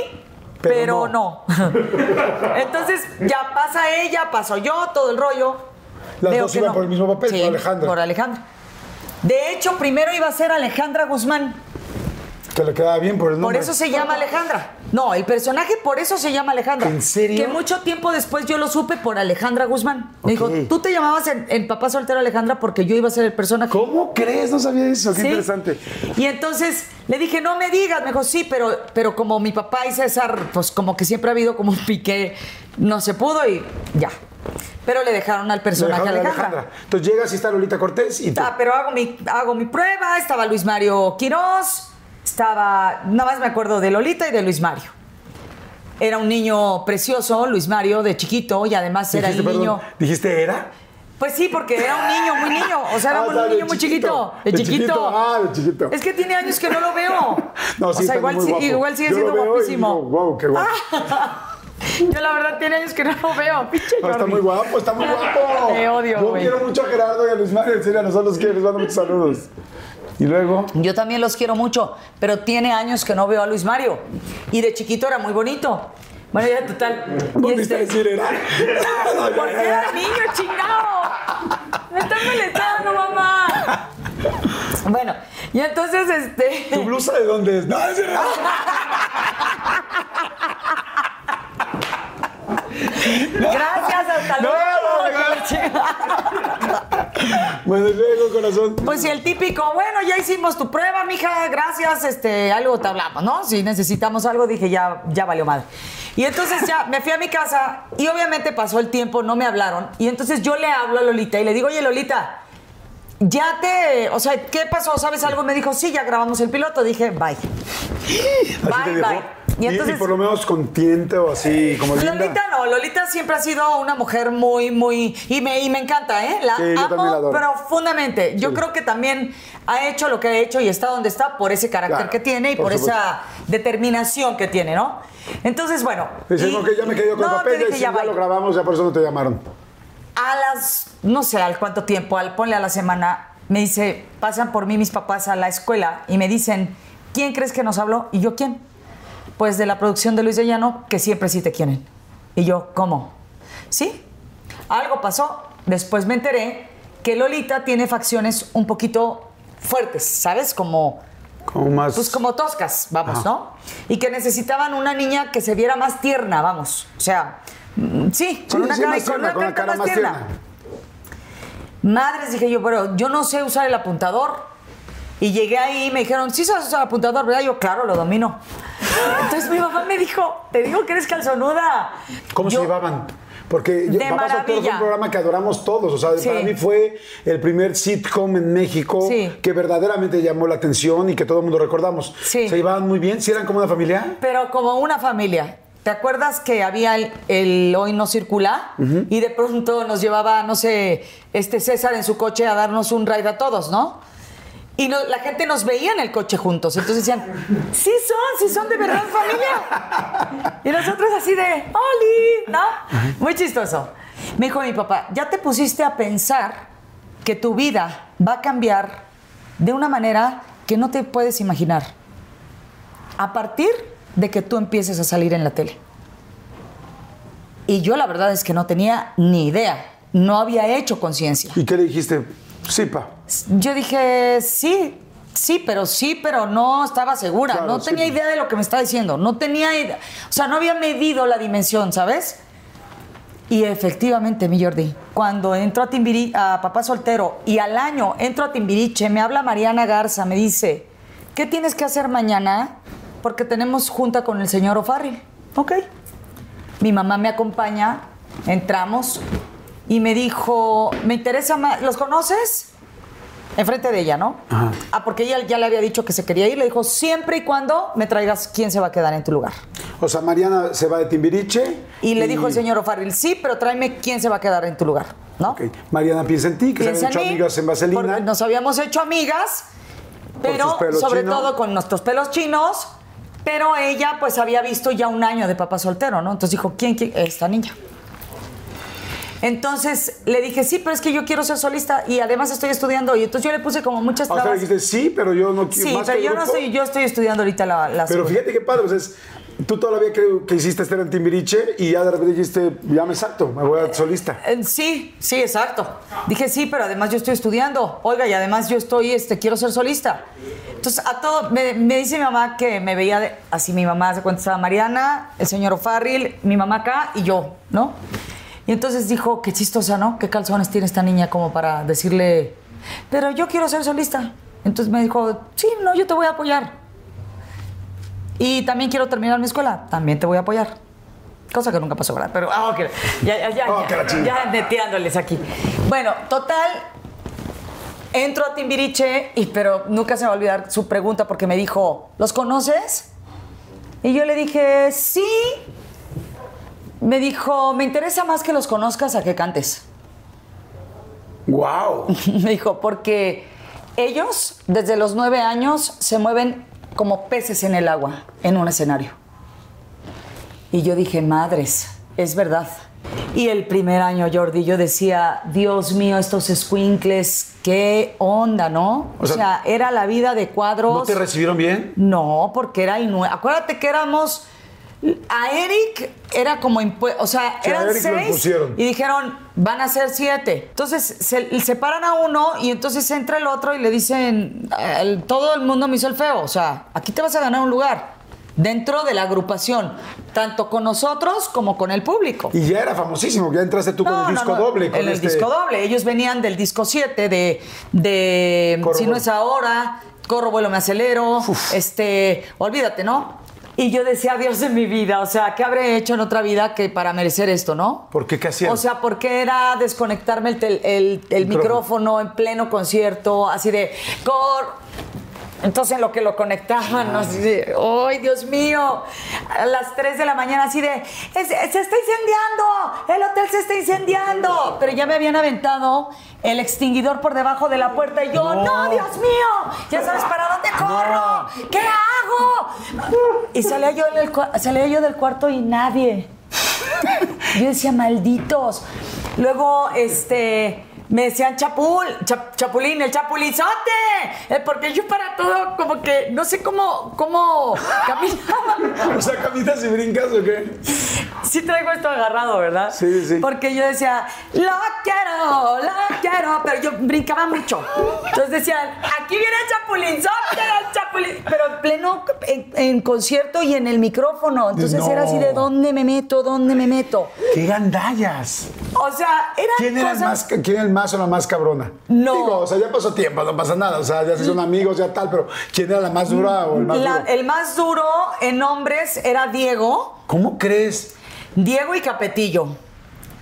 Pero pero, no. no. Entonces ya pasa ella, paso yo, todo el rollo. Las Veo dos iban por el mismo papel, Sí, por Alejandra. Por Alejandra. De hecho, primero iba a ser Alejandra Guzmán. Que le quedaba bien por el Por nombre. eso se llama Alejandra. No, el personaje por eso se llama Alejandra. ¿En serio? Que mucho tiempo después yo lo supe por Alejandra Guzmán. Me dijo, tú te llamabas en, en Papá Soltero Alejandra porque yo iba a ser el personaje. ¿Cómo crees? No sabía eso. Qué Sí. interesante. Y entonces le dije, no me digas. Me dijo, sí, pero, pero como mi papá y César, pues como que siempre ha habido como un pique, no se pudo y ya. Pero le dejaron al personaje dejaron Alejandra. Alejandra. Entonces llegas y está Lolita Cortés y tú. Ah, pero hago mi, hago mi prueba, estaba Luis Mario Quirós, estaba, nada más me acuerdo de Lolita y de Luis Mario. Era un niño precioso, Luis Mario, de chiquito, y además era el perdón, niño... ¿Dijiste era? Pues sí, porque era un niño, muy niño, o sea, era Ah, un niño muy chiquito, de, De chiquito. chiquito, ah, de chiquito. Es que tiene años que no lo veo. No, sí, o sea, igual, muy sí- guapo. igual sigue Yo siendo guapísimo. digo, wow, qué guapo. Yo la verdad tiene años que no lo veo. Pinche No, está muy guapo, está muy guapo. Te odio, Yo güey. quiero mucho a Gerardo y a Luis Mario. En serio, a nosotros quiero. Les mando muchos saludos. Y luego. Yo también los quiero mucho, pero tiene años que no veo a Luis Mario. Y de chiquito era muy bonito. Bueno, ya total. ¿Volviste a decir era? Porque era niño, chingado. Me están molestando, mamá. Bueno, y entonces, ¿Tu este. blusa de dónde es? No, es. Gracias, hasta No, luego. no, Bueno, luego, corazón. Pues sí, el típico, bueno, ya hicimos tu prueba, mija, gracias, este, algo te hablamos, ¿no? Si necesitamos algo, dije, ya, ya valió madre. Y entonces ya me fui a mi casa y obviamente pasó el tiempo, no me hablaron. Y entonces yo le hablo a Lolita y le digo, oye, Lolita, ya te, o sea, ¿qué pasó? ¿Sabes algo? Me dijo, sí, ya grabamos el piloto. Dije, bye. Bye, bye. Y, Y entonces... y por lo menos contiente o así, como linda. Lolita no, Lolita siempre ha sido una mujer muy, muy. Y me, y me encanta, ¿eh? La Sí, amo la profundamente. Yo Sí. creo que también ha hecho lo que ha hecho y está donde está por ese carácter Claro, que tiene y por esa determinación que tiene, ¿no? Entonces, bueno. Dices, y- no, que ya me quedé con no, papel, dije, sí, ya ya lo grabamos, ya por eso no te llamaron. A las, no sé al cuánto tiempo, al ponle a la semana, me dice, pasan por mí mis papás a la escuela y me dicen, ¿quién crees que nos habló? Y yo, ¿quién? Pues de la producción de Luis de Llano, que siempre sí te quieren. Y yo, ¿cómo? Sí, algo pasó. Después me enteré que Lolita tiene facciones un poquito fuertes, ¿sabes? Como Como más. pues como toscas, vamos, Ajá. ¿no? Y que necesitaban una niña que se viera más tierna, vamos. O sea, mm, sí, con Sí, una sí, cara, con una con una carita cara más más tierna. tierna. Madres, dije yo, pero yo no sé usar el apuntador. Y llegué ahí y me dijeron, sí sabes usar el apuntador, ¿verdad? Yo, claro, lo domino. Entonces mi mamá me dijo, te digo que eres calzonuda. ¿Cómo Yo- se llevaban? Porque yo- De Papá Soltero fue un programa que adoramos todos. O sea, Sí. para mí fue el primer sitcom en México Sí. que verdaderamente llamó la atención y que todo el mundo recordamos. Sí. ¿Se llevaban muy bien? ¿Si eran como una familia? Pero como una familia. ¿Te acuerdas que había el, el Hoy No Circula? Y de pronto nos llevaba, no sé, este César en su coche a darnos un ride a todos, ¿no? Y la gente nos veía en el coche juntos. Entonces decían, sí son, sí son de verdad familia. Y nosotros así de, ¡Oli! ¿No? Muy chistoso. Me dijo mi papá, ya te pusiste a pensar que tu vida va a cambiar de una manera que no te puedes imaginar a partir de que tú empieces a salir en la tele. Y yo la verdad es que no tenía ni idea, no había hecho conciencia. ¿Y qué le dijiste? Sí. Yo dije, sí, sí, pero sí, pero no estaba segura, Claro, no sí. tenía idea de lo que me estaba diciendo, no tenía idea, o sea, no había medido la dimensión, ¿sabes? Y efectivamente, mi Jordi, cuando entro a Timbiri, a Papá Soltero y al año entro a Timbiriche, me habla Mariana Garza, me dice, ¿qué tienes que hacer mañana? Porque tenemos junta con el señor O'Farrill. Ok. Mi mamá me acompaña, entramos y me dijo, me interesa más, ¿los conoces? Enfrente de ella, ¿no? Ajá. Ah, porque ella ya le había dicho que se quería ir, le dijo, siempre y cuando me traigas quién se va a quedar en tu lugar. O sea, Mariana se va de Timbiriche. Y le dijo el señor O'Farrill, sí, pero tráeme quién se va a quedar en tu lugar, ¿no? Mariana piensa en ti, que se habían hecho amigas en Vaselina. Nos habíamos hecho amigas, pero sobre todo con nuestros pelos chinos. Pero ella, pues, había visto ya un año de papá soltero, ¿no? Entonces dijo, ¿quién, quién? Esta niña. Entonces le dije, sí, pero es que yo quiero ser solista y además estoy estudiando. Y entonces yo le puse como muchas O sea, trabas. le dijiste sí, pero yo no quiero Sí, más pero que yo no estoy, yo estoy estudiando ahorita la, la Pero fíjate qué padre, o sea, es- tú todavía creo que hiciste estar en Timbiriche y ya de repente dijiste, ya me exacto, me voy a solista. Eh, Sí, sí, exacto. Dije, sí, pero además yo estoy estudiando. Oiga, y además yo estoy, este, quiero ser solista. Entonces, a todo, me, me dice mi mamá que me veía de- así, mi mamá se cuenta, estaba Mariana, el señor O'Farrill, mi mamá acá y yo, ¿no? Y entonces dijo, qué chistosa, ¿no? ¿Qué calzones tiene esta niña como para decirle, pero yo quiero ser solista? Entonces me dijo, sí, no, yo te voy a apoyar. Y también quiero terminar mi escuela, también te voy a apoyar. Cosa que nunca pasó, ¿verdad? Pero, ah, ok. Ya, ya, ya, Oh, que la ya, chinga. ya neteándoles aquí. Bueno, total, entro a Timbiriche, y, pero nunca se me va a olvidar su pregunta porque me dijo, ¿los conoces? Y yo le dije, sí. Me dijo, me interesa más que los conozcas a que cantes. ¡Wow! Me dijo, porque ellos desde los nueve años se mueven como peces en el agua en un escenario. Y yo dije, madres, es verdad. Y el primer año, Jordi, yo decía, Dios mío, estos squinkles, qué onda, ¿no? O, O sea, sea, era la vida de cuadros. ¿No te recibieron bien? No, porque era inue... Acuérdate que éramos. A Eric era como impuesto. O sea, Sí, eran seis. Y dijeron, van a ser siete. Entonces se separan a uno y entonces entra el otro y le dicen, el- todo el mundo me hizo el feo. O sea, aquí te vas a ganar un lugar. Dentro de la agrupación, tanto con nosotros como con el público. Y ya era famosísimo, ya entraste tú con el disco no, doble. Con en el este- disco doble. Ellos venían del disco 7 de, de Si no es ahora, Corro, vuelo, me acelero. Este, olvídate, ¿no? Y yo decía, Dios de mi vida, o sea, ¿qué habré hecho en otra vida que para merecer esto, no? ¿Por qué? ¿Qué hacían? O sea, porque era desconectarme el, tel- el- micrófono en pleno concierto, así de, Cor. Entonces en lo que lo conectaban, ¿no? así de, ¡ay, Dios mío! A las 3 de la mañana así de, "Es- ¡se está incendiando! ¡El hotel se está incendiando! Pero ya me habían aventado el extinguidor por debajo de la puerta y yo, ¡no, Dios mío! ¿Ya sabes para dónde corro? ¿Qué hago? Y yo, salía yo del cuarto y nadie. Yo decía, malditos. Luego, este, me decían chapul, chap- chapulín, el chapulizote. Eh, porque yo para todo, como que no sé cómo, cómo caminaba. O sea, caminas y brincas o qué? Sí traigo esto agarrado, ¿verdad? Sí, sí. Porque yo decía, lo quiero, lo quiero, pero yo brincaba mucho. Entonces decían, aquí viene el chapulinzote, el chapulín. Pero en pleno, en, en concierto y en el micrófono. Entonces No. era así de, ¿dónde me meto? ¿Dónde me meto? ¡Qué gandallas! O sea, era ¿Quién era, el más, ¿Quién era el más o la más cabrona? No. Digo, o sea, ya pasó tiempo, no pasa nada. O sea, ya se son amigos, ya tal, pero ¿quién era la más dura o el más La- duro? el más duro en hombres era Diego, ¿Cómo crees? Diego y Capetillo.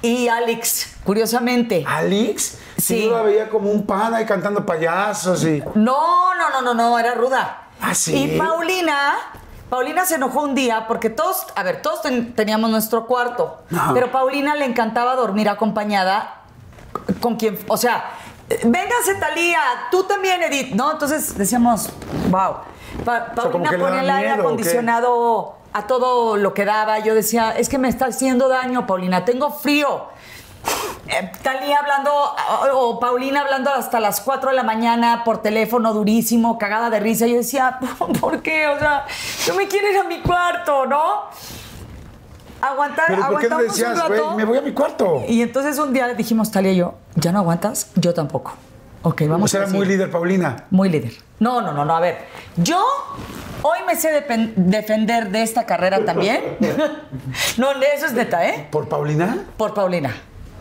Y Alex, curiosamente. ¿Alex? Sí. Yo la veía como un pana y cantando payasos y... No, no, no, no, no, era ruda. ¿Ah, sí? Y Paulina, Paulina se enojó un día porque todos, a ver, todos ten- teníamos nuestro cuarto, Ajá. pero Paulina le encantaba dormir acompañada con quien, o sea, véngase Talía, tú también Edith, ¿no? Entonces decíamos, wow. Pa- Paulina le ponía el aire ¿o acondicionado a todo lo que daba. Yo decía, es que me está haciendo daño, Paulina, tengo frío. Eh, Talía hablando, o, o Paulina hablando hasta las 4 de la mañana por teléfono durísimo, cagada de risa. Yo decía, ¿por qué? O sea, yo me quiero ir a mi cuarto, ¿no? Aguantar, ¿Pero por qué un decías, güey, me voy a mi cuarto? Y entonces un día dijimos, Talía y yo, ¿ya no aguantas? Yo tampoco. Ok, vamos O sea, a muy líder, Paulina. Muy líder. No, no, no, no. A ver, yo hoy me sé defender de esta carrera también. no, eso es neta, ¿eh? ¿Por Paulina? Por Paulina.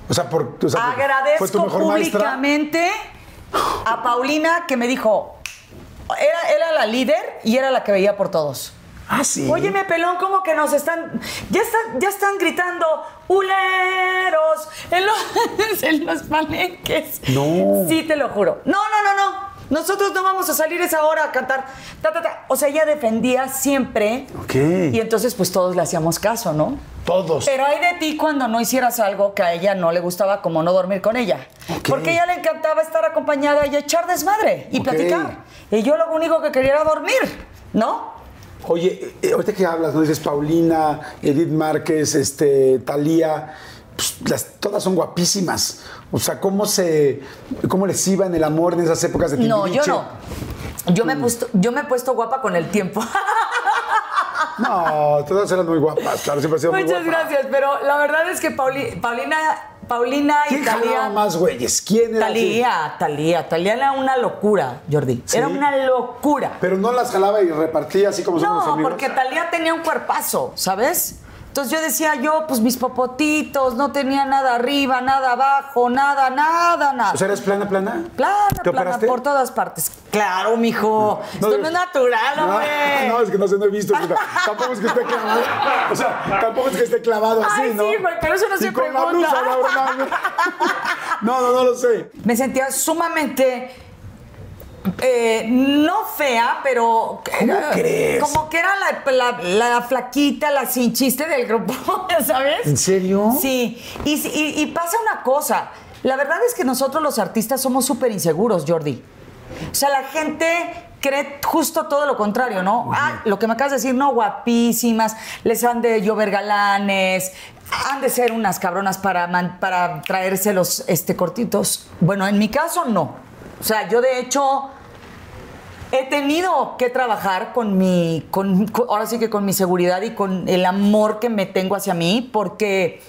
O sea, por, o sea, fue tu Agradezco maestra. públicamente a Paulina que me dijo, era, era la líder y era la que veía por todos. Ah, sí. Óyeme, pelón, ¿cómo que nos están. Ya están, ya están gritando ¡Uleros! En los, en los palenques. No. Sí, te lo juro. No, no, no, no. Nosotros no vamos a salir esa hora a cantar. Ta, ta, ta. O sea, ella defendía siempre. Ok. Y entonces, pues todos le hacíamos caso, ¿no? Todos. Pero hay de ti cuando no hicieras algo que a ella no le gustaba, como no dormir con ella. Ok. Porque a ella le encantaba estar acompañada y echar desmadre y platicar. Y yo lo único que quería era dormir, ¿no? Oye, eh, ahorita que hablas, ¿no? Dices Paulina, Edith Márquez, este, Talía, pues, las, todas son guapísimas. O sea, ¿cómo se, cómo les iba en el amor en esas épocas de No, yo Timbiriche? no. Yo me, he puesto, yo me he puesto guapa con el tiempo. No, todas eran muy guapas, claro, siempre han sido muy Muchas gracias, pero la verdad es que Pauli- Paulina, Paulina y ¿Quién jalaba Talía. más güeyes? ¿Quién era así? Talía, Talía, Talía era una locura, Jordi. ¿Sí? Era una locura. Pero no las jalaba y repartía así como somos No, amigos. porque Talía tenía un cuerpazo, ¿sabes? Entonces yo decía, yo, pues mis popotitos, no tenía nada arriba, nada abajo, nada, nada, nada. O sea, ¿eres plana, plana? plana, ¿Te plana, operaste? por todas partes. Claro, mijo. Esto no, es natural, No, hombre. No, es que no sé, no he visto. tampoco es que esté clavado. O sea, tampoco es que esté clavado así, Ay, ¿no? sí, güey, pero eso no Y se con la pregunta. blusa, la verdad, No, no, no lo sé. Me sentía sumamente. Eh, no fea, pero. ¿Cómo crees? Como que era la, la- la flaquita, la sin chiste del grupo, ¿sabes? ¿En serio? Sí. Y, y- y pasa una cosa. La verdad es que nosotros los artistas somos súper inseguros, Jordi. O sea, la gente cree justo todo lo contrario, ¿no? Ah, lo que me acabas de decir, no, guapísimas, les han de llover galanes, han de ser unas cabronas para, man- para traerse los este, cortitos. Bueno, en mi caso no. O sea, yo de hecho he tenido que trabajar con mi, con, con- ahora sí que con mi seguridad y con el amor que me tengo hacia mí, porque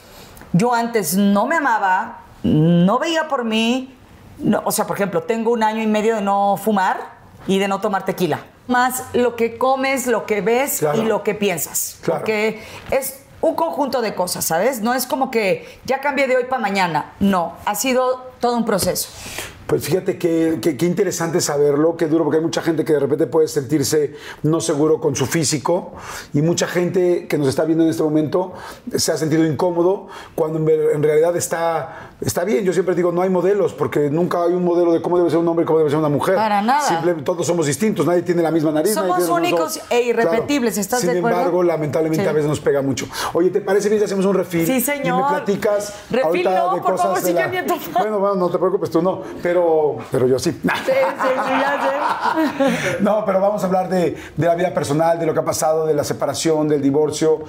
yo antes no me amaba, no veía por mí, no- o sea, por ejemplo, tengo un año y medio de no fumar y de no tomar tequila. Más lo que comes, lo que ves Claro. y lo que piensas. Claro. Porque es un conjunto de cosas, ¿sabes? No es como que ya cambié de hoy para mañana. No, ha sido todo un proceso. Pues fíjate que, que- qué interesante saberlo, qué duro, porque hay mucha gente que de repente puede sentirse no seguro con su físico y mucha gente que nos está viendo en este momento se ha sentido incómodo cuando en realidad está, está bien. Yo siempre digo, no hay modelos, porque nunca hay un modelo de cómo debe ser un hombre y cómo debe ser una mujer. Para nada. Simple- todos somos distintos, nadie tiene la misma nariz. nadie Somos tiene únicos e irrepetibles, ¿estás Sin de acuerdo? embargo, lamentablemente Sí. a veces nos pega mucho. Oye, ¿te parece bien si hacemos un refil? Sí, Y señor. me platicas Refil ahorita no, de por cosas favor, la-. Bueno, bueno, no te preocupes, tú no, pero, pero yo sí. Sí, sí, sí, ya sé. No, pero vamos a hablar de, de la vida personal, de lo que ha pasado, de la separación, del divorcio,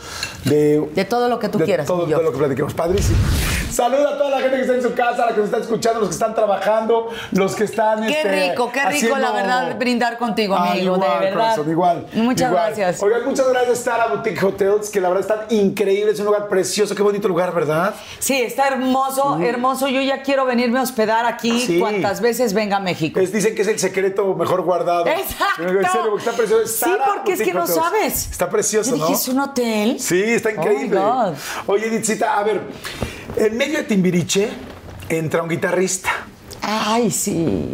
de... De todo lo que tú de quieras, Todo, todo lo que platiquemos. Padrísimo. Saluda a toda la gente que está en su casa, la que nos está escuchando, los que están trabajando, los que están... Qué este, rico, qué rico, la verdad, brindar contigo, Ah, amigo, igual, de verdad. corazón, igual. Muchas igual. gracias. Oigan, muchas gracias estar a Boutique Hotels, que la verdad están increíbles, es un lugar precioso, qué bonito lugar, ¿verdad? Sí, está hermoso, hermoso. Yo ya quiero venirme a hospedar aquí Sí. cuantas veces venga a México. Es- dicen que es el secreto mejor guardado. Exacto. En serio, porque está precioso. Sí, porque es que no sabes. Está precioso, ¿no? ¿es un hotel? Sí, está increíble. Oh, God. Oye, Editzita, a ver, en medio de Timbiriche entra un guitarrista. Ay, sí.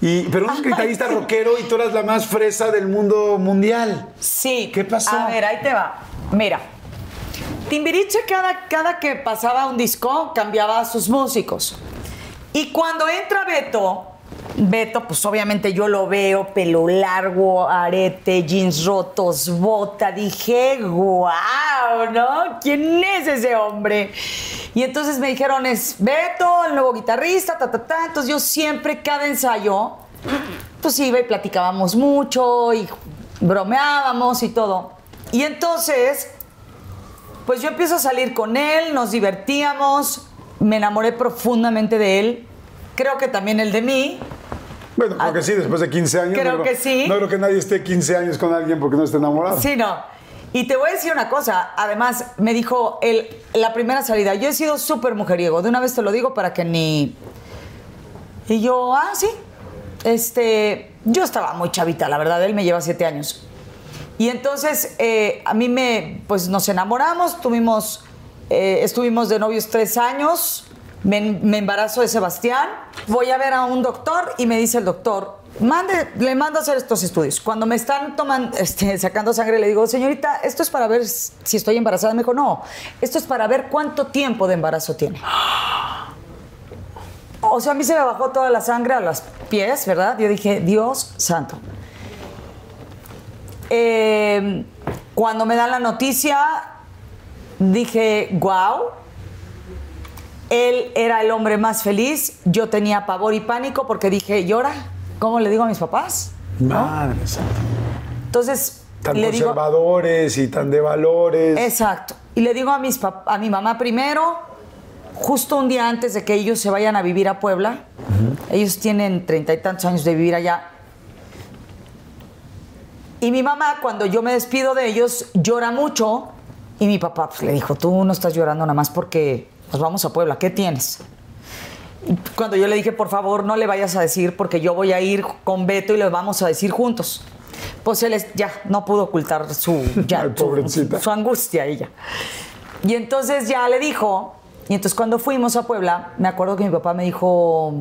Y, pero un guitarrista rockero y tú eras la más fresa del mundo mundial. Sí. ¿Qué pasó? A ver, ahí te va. Mira. Timbiriche cada, cada que pasaba un disco cambiaba a sus músicos. Y cuando entra Beto, Beto, pues obviamente yo lo veo, pelo largo, arete, jeans rotos, bota. Dije, wow, ¿no? ¿Quién es ese hombre? Y entonces me dijeron, es Beto, el nuevo guitarrista, ta, ta, ta. Entonces yo siempre, cada ensayo, pues iba y platicábamos mucho y bromeábamos y todo. Y entonces, pues yo empiezo a salir con él, nos divertíamos, me enamoré profundamente de él, creo que también él de mí. Bueno, creo Ah, que sí, después de 15 años. creo no que sí. No creo que nadie esté 15 años con alguien porque no esté enamorado. Sí, no. Y te voy a decir una cosa, además me dijo él, la primera salida, yo he sido súper mujeriego, de una vez te lo digo para que ni... Y yo, ah, sí. Este, yo estaba muy chavita, la verdad, él me lleva siete años. Y entonces eh, a mí me, pues nos enamoramos, tuvimos, eh, estuvimos de novios tres años, me, embarazo de Sebastián, voy a ver a un doctor y me dice el doctor, le mando a hacer estos estudios. Cuando me están tomando, este, sacando sangre, le digo, señorita, esto es para ver si estoy embarazada. Me dijo, no, esto es para ver cuánto tiempo de embarazo tiene. O sea, a mí se me bajó toda la sangre a los pies, ¿verdad? Yo dije, Dios santo. Eh, cuando me dan la noticia, dije, wow. Él era el hombre más feliz. Yo tenía pavor y pánico porque dije, ¿llora? ¿Cómo le digo a mis papás? Madre santa. Entonces, Tan le digo, conservadores y tan de valores. Exacto. Y le digo a, mis a mi mamá primero, justo un día antes de que ellos se vayan a vivir a Puebla. Ellos tienen treinta y tantos años de vivir allá. Y mi mamá, cuando yo me despido de ellos, llora mucho. Y mi papá pues, le dijo, tú no estás llorando nada más porque nos vamos a Puebla. ¿Qué tienes? Cuando yo le dije, por favor, no le vayas a decir porque yo voy a ir con Beto y le vamos a decir juntos. Pues él es- ya no pudo ocultar su, ya, Ay, su- pobrecita. su angustia ella. Y entonces ya le dijo, y entonces cuando fuimos a Puebla, me acuerdo que mi papá me dijo,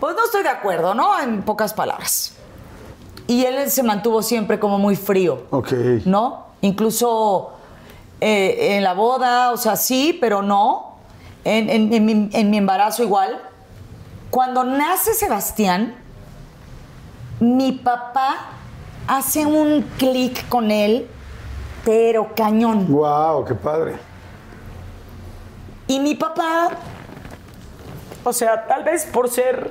pues no estoy de acuerdo, ¿no? En pocas palabras. Y él se mantuvo siempre como muy frío, Ok. ¿no? Incluso eh, en la boda, o sea, sí, pero no. En, en- en mi, en mi embarazo igual. Cuando nace Sebastián, mi papá hace un clic con él, pero cañón. Wow, qué padre. Y mi papá, o sea, tal vez por ser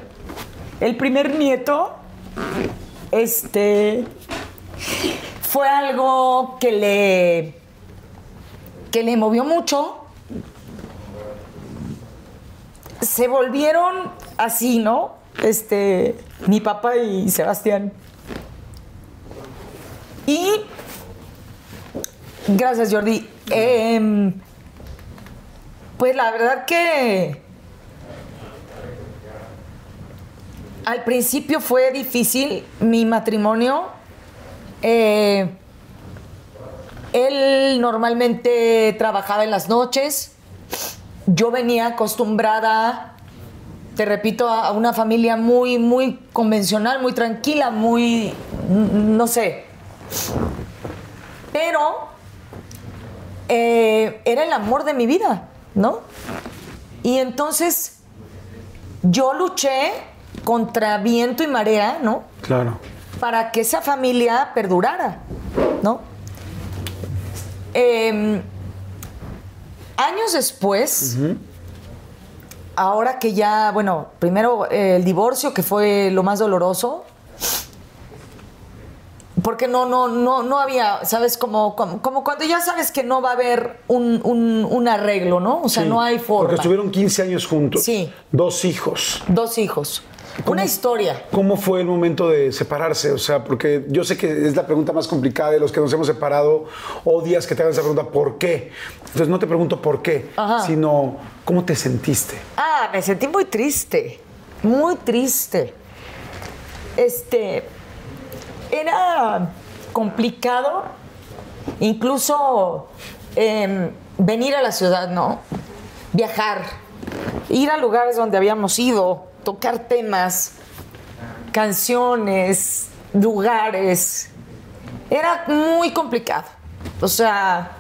el primer nieto, este, fue algo que le, que le movió mucho. Se volvieron así, ¿no? Este, mi papá y Sebastián. Y gracias, Jordi. Em, pues la verdad que al principio fue difícil mi matrimonio. Eh, él normalmente trabajaba en las noches. Yo venía acostumbrada, te repito, a una familia muy, muy convencional, muy tranquila, muy, no sé. Pero eh, era el amor de mi vida, ¿no? Y entonces yo luché contra viento y marea, ¿no? Claro. Para que esa familia perdurara, ¿no? Em, años después, ahora que ya, bueno, primero eh, el divorcio, que fue lo más doloroso, porque no, no, no, no había, ¿sabes? Como, como, como cuando ya sabes que no va a haber un, un- un arreglo, ¿no? O sea, Sí, no hay forma. Porque estuvieron 15 años juntos. Sí. Dos hijos. Dos hijos. Una historia. ¿Cómo fue el momento de separarse? O sea, porque yo sé que es la pregunta más complicada de los que nos hemos separado. Odias que te hagan esa pregunta, ¿por qué? Entonces no te pregunto por qué, Ajá. sino ¿cómo te sentiste? Ah, me sentí muy triste, muy triste. Este, era complicado, incluso em, venir a la ciudad, ¿no? Viajar, ir a lugares donde habíamos ido, tocar temas, canciones, lugares. Era muy complicado. O sea,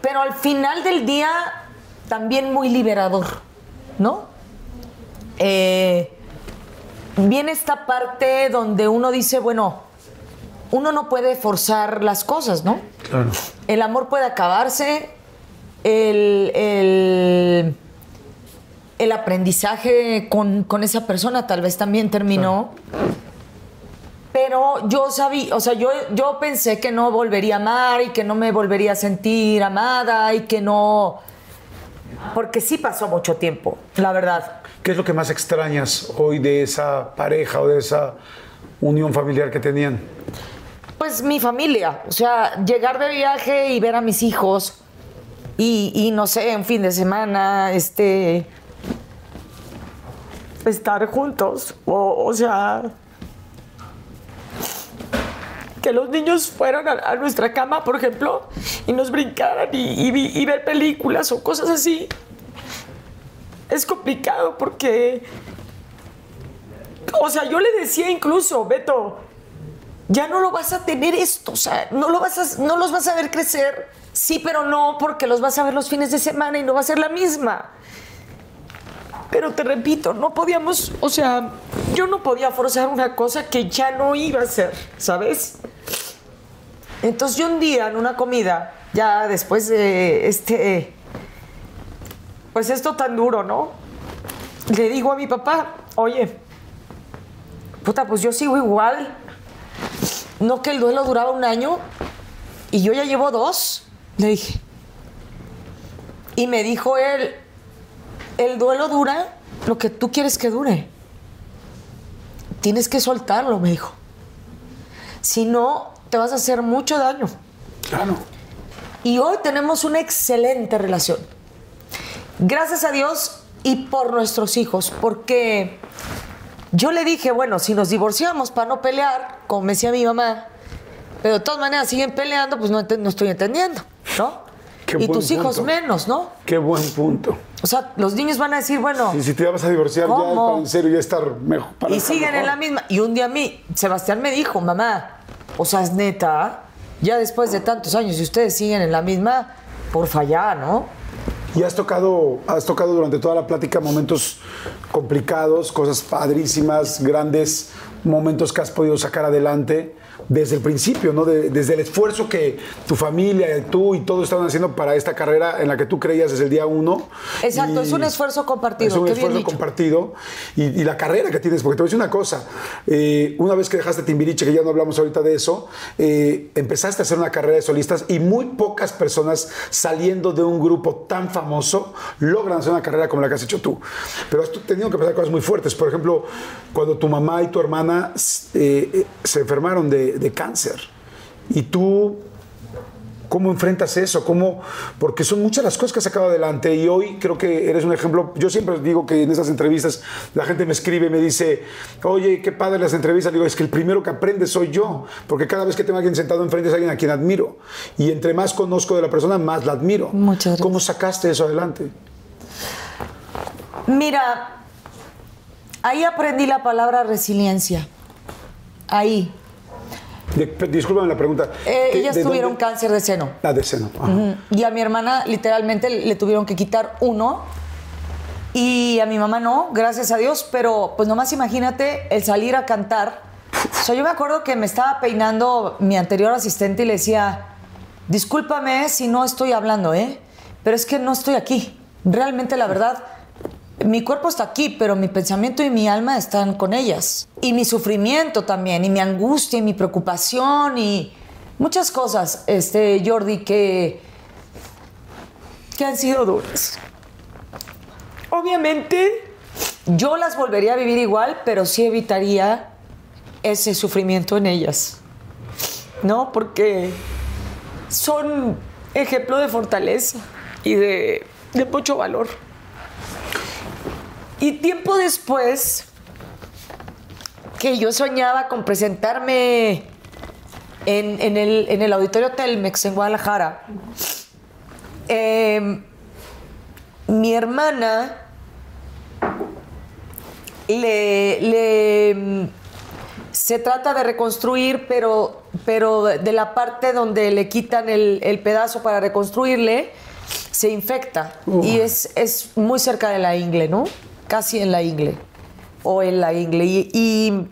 pero al final del día también muy liberador, ¿no? Eh, viene esta parte donde uno dice, bueno, uno no puede forzar las cosas, ¿no? Claro. El amor puede acabarse, el, el, el aprendizaje con, con esa persona tal vez también terminó. Pero yo sabía, o sea, yo, yo pensé que no volvería a amar y que no me volvería a sentir amada y que no... Porque sí pasó mucho tiempo, la verdad. ¿Qué es lo que más extrañas hoy de esa pareja o de esa unión familiar que tenían? Pues mi familia, o sea, llegar de viaje y ver a mis hijos y, y no sé, un fin de semana, este, estar juntos, o, sea, que los niños fueran a, nuestra cama, por ejemplo, y nos brincaran y, ver películas o cosas así. Es complicado porque, o sea, yo le decía incluso, Beto, ya no lo vas a tener esto, o sea, no, lo vas no los vas a ver crecer, sí, pero no, porque los vas a ver los fines de semana y no va a ser la misma. Pero te repito, no podíamos, o sea, yo no podía forzar una cosa que ya no iba a ser, ¿sabes? Entonces yo un día en una comida, ya después de este, pues esto tan duro, ¿no? Le digo a mi papá, oye, puta, pues yo sigo igual. No que el duelo duraba un año y yo ya llevo dos, le dije. Y me dijo él, el duelo dura lo que tú quieres que dure. Tienes que soltarlo, me dijo. Si no, te vas a hacer mucho daño. Claro. Y hoy tenemos una excelente relación. Gracias a Dios y por nuestros hijos, porque yo le dije, bueno, si nos divorciamos para no pelear, como decía mi mamá, pero de todas maneras siguen peleando, pues no, no estoy entendiendo, ¿no? Qué y tus hijos menos, ¿no? Qué buen punto. O sea, los niños van a decir, bueno, Y si te vas a divorciar ya ¿Cómo? para en serio ya estar mejor. para y estar siguen en la misma. Y un día a mí, Sebastián me dijo, mamá, o sea, es neta, ya después de tantos años y ustedes siguen en la misma, por fallar, ¿no? Y has tocado, has tocado durante toda la plática momentos complicados, cosas padrísimas, grandes momentos que has podido sacar adelante. Desde el principio, ¿no? De- desde el esfuerzo que tu familia, tú y todos estaban haciendo para esta carrera en la que tú creías desde el día uno. Exacto, Y es un esfuerzo compartido, Es un qué esfuerzo compartido. Y, y la carrera que tienes, porque te voy a decir una cosa, eh, una vez que dejaste Timbiriche, que ya no hablamos ahorita de eso, eh, empezaste a hacer una carrera de solistas y muy pocas personas saliendo de un grupo tan famoso logran hacer una carrera como la que has hecho tú. Pero has tenido que pasar cosas muy fuertes. Por ejemplo, cuando tu mamá y tu hermana eh, se enfermaron de, de cáncer y tú ¿Cómo enfrentas eso? ¿Cómo? Porque son muchas las cosas que has sacado adelante y hoy creo que eres un ejemplo. Yo siempre digo que en esas entrevistas la gente me escribe, me dice, oye, qué padre las entrevistas. Digo, es que el primero que aprende soy yo, porque cada vez que tengo a alguien sentado enfrente es alguien a quien admiro. Y entre más conozco de la persona, más la admiro. Muchas gracias. ¿Cómo sacaste eso adelante? Mira, ahí aprendí la palabra resiliencia. Ahí. Discúlpame la pregunta. Eh, ¿Qué- ellas tuvieron dónde? cáncer de seno. Ah, de seno. Ajá. Y a mi hermana literalmente le tuvieron que quitar uno. Y a mi mamá no, gracias a Dios. Pero pues nomás imagínate el salir a cantar. O sea, yo me acuerdo que me estaba peinando mi anterior asistente y le decía, discúlpame si no estoy hablando, ¿eh? Pero es que no estoy aquí. Realmente la verdad, mi cuerpo está aquí, pero mi pensamiento y mi alma están con ellas. Y mi sufrimiento también, y mi angustia, y mi preocupación, y muchas cosas, este, Jordi, que, que han sido duras. Obviamente, yo las volvería a vivir igual, pero sí evitaría ese sufrimiento en ellas. ¿No? Porque son ejemplo de fortaleza y de, de mucho valor. Y tiempo después, que yo soñaba con presentarme en, en el, en el auditorio Telmex en Guadalajara, eh, mi hermana le, le, mm, se trata de reconstruir, pero, pero de la parte donde le quitan el, el pedazo para reconstruirle, se infecta. Y es, es muy cerca de la ingle, ¿no? Casi en la ingle. O en la ingle. Y,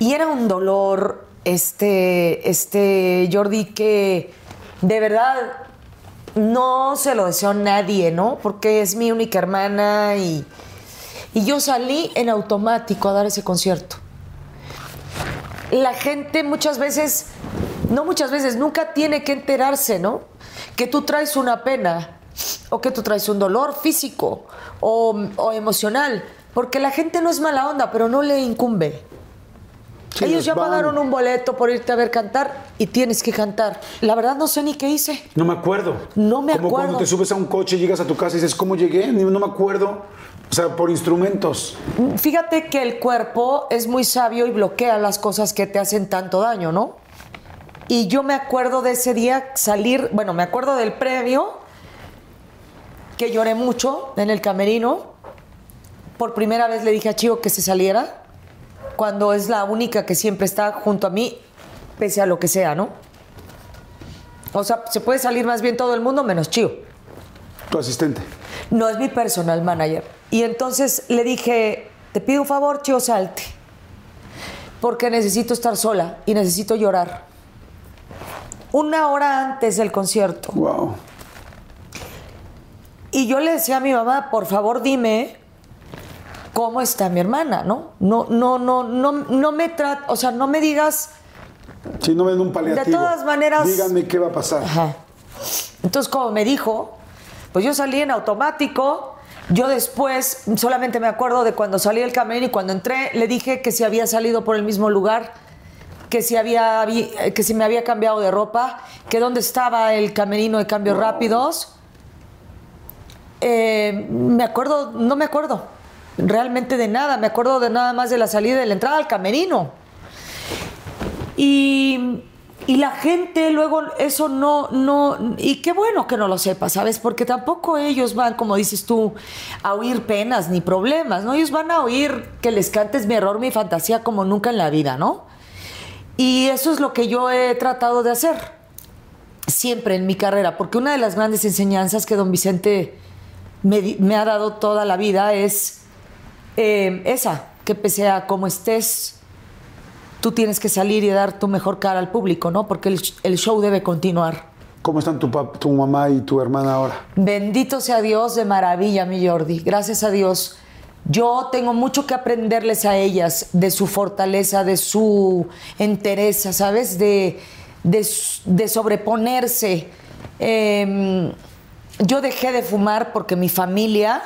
y, era un dolor, este, este, Jordi, que de verdad no se lo deseo a nadie, ¿no? Porque es mi única hermana y, y yo salí en automático a dar ese concierto. La gente muchas veces, no muchas veces, nunca tiene que enterarse, ¿no? Que tú traes una pena o que tú traes un dolor físico o, o emocional, porque la gente no es mala onda, pero no le incumbe. Sí, Ellos los ya van. pagaron un boleto por irte a ver cantar y tienes que cantar. La verdad no sé ni qué hice. No me acuerdo. No me Como acuerdo. cuando te subes a un coche, llegas a tu casa y dices, ¿cómo llegué? No me acuerdo. O sea, por instrumentos. Fíjate que el cuerpo es muy sabio y bloquea las cosas que te hacen tanto daño, ¿no? Y yo me acuerdo de ese día salir, bueno, me acuerdo del previo, que lloré mucho en el camerino. Por primera vez le dije a Chío que se saliera, cuando es la única que siempre está junto a mí, pese a lo que sea, ¿no? O sea, se puede salir más bien todo el mundo menos Chío. Tu asistente. No es mi personal manager. Y entonces le dije, te pido un favor, Chio, salte. Porque necesito estar sola y necesito llorar. Una hora antes del concierto. Wow. Y yo le decía a mi mamá, por favor dime cómo está mi hermana, ¿no? No, no, no, no, no me tra o sea, no me digas. Si no ven un paliativo. De todas maneras- Díganme qué va a pasar. Ajá. Entonces, como me dijo, pues yo salí en automático. Yo después solamente me acuerdo de cuando salí del camerino y cuando entré, le dije que si había salido por el mismo lugar, que si, había, que si me había cambiado de ropa, que dónde estaba el camerino de cambios rápidos. Eh, me acuerdo, no me acuerdo realmente de nada, me acuerdo de nada más de la salida y de la entrada al camerino. Y, la gente luego eso no, no, y qué bueno que no lo sepa, ¿sabes? Porque tampoco ellos van, como dices tú, a oír penas ni problemas, ¿no? Ellos van a oír que les cantes mi error, mi fantasía como nunca en la vida, ¿no? Y eso es lo que yo he tratado de hacer siempre en mi carrera, porque una de las grandes enseñanzas que don Vicente me, ha dado toda la vida es eh, esa, que pese a cómo estés, tú tienes que salir y dar tu mejor cara al público, ¿no? Porque el, el show debe continuar. ¿Cómo están tu, tu mamá y tu hermana ahora? Bendito sea Dios de maravilla, mi Jordi. Gracias a Dios. Yo tengo mucho que aprenderles a ellas de su fortaleza, de su entereza, ¿sabes? De, de, de sobreponerse. Eh, yo dejé de fumar porque mi familia,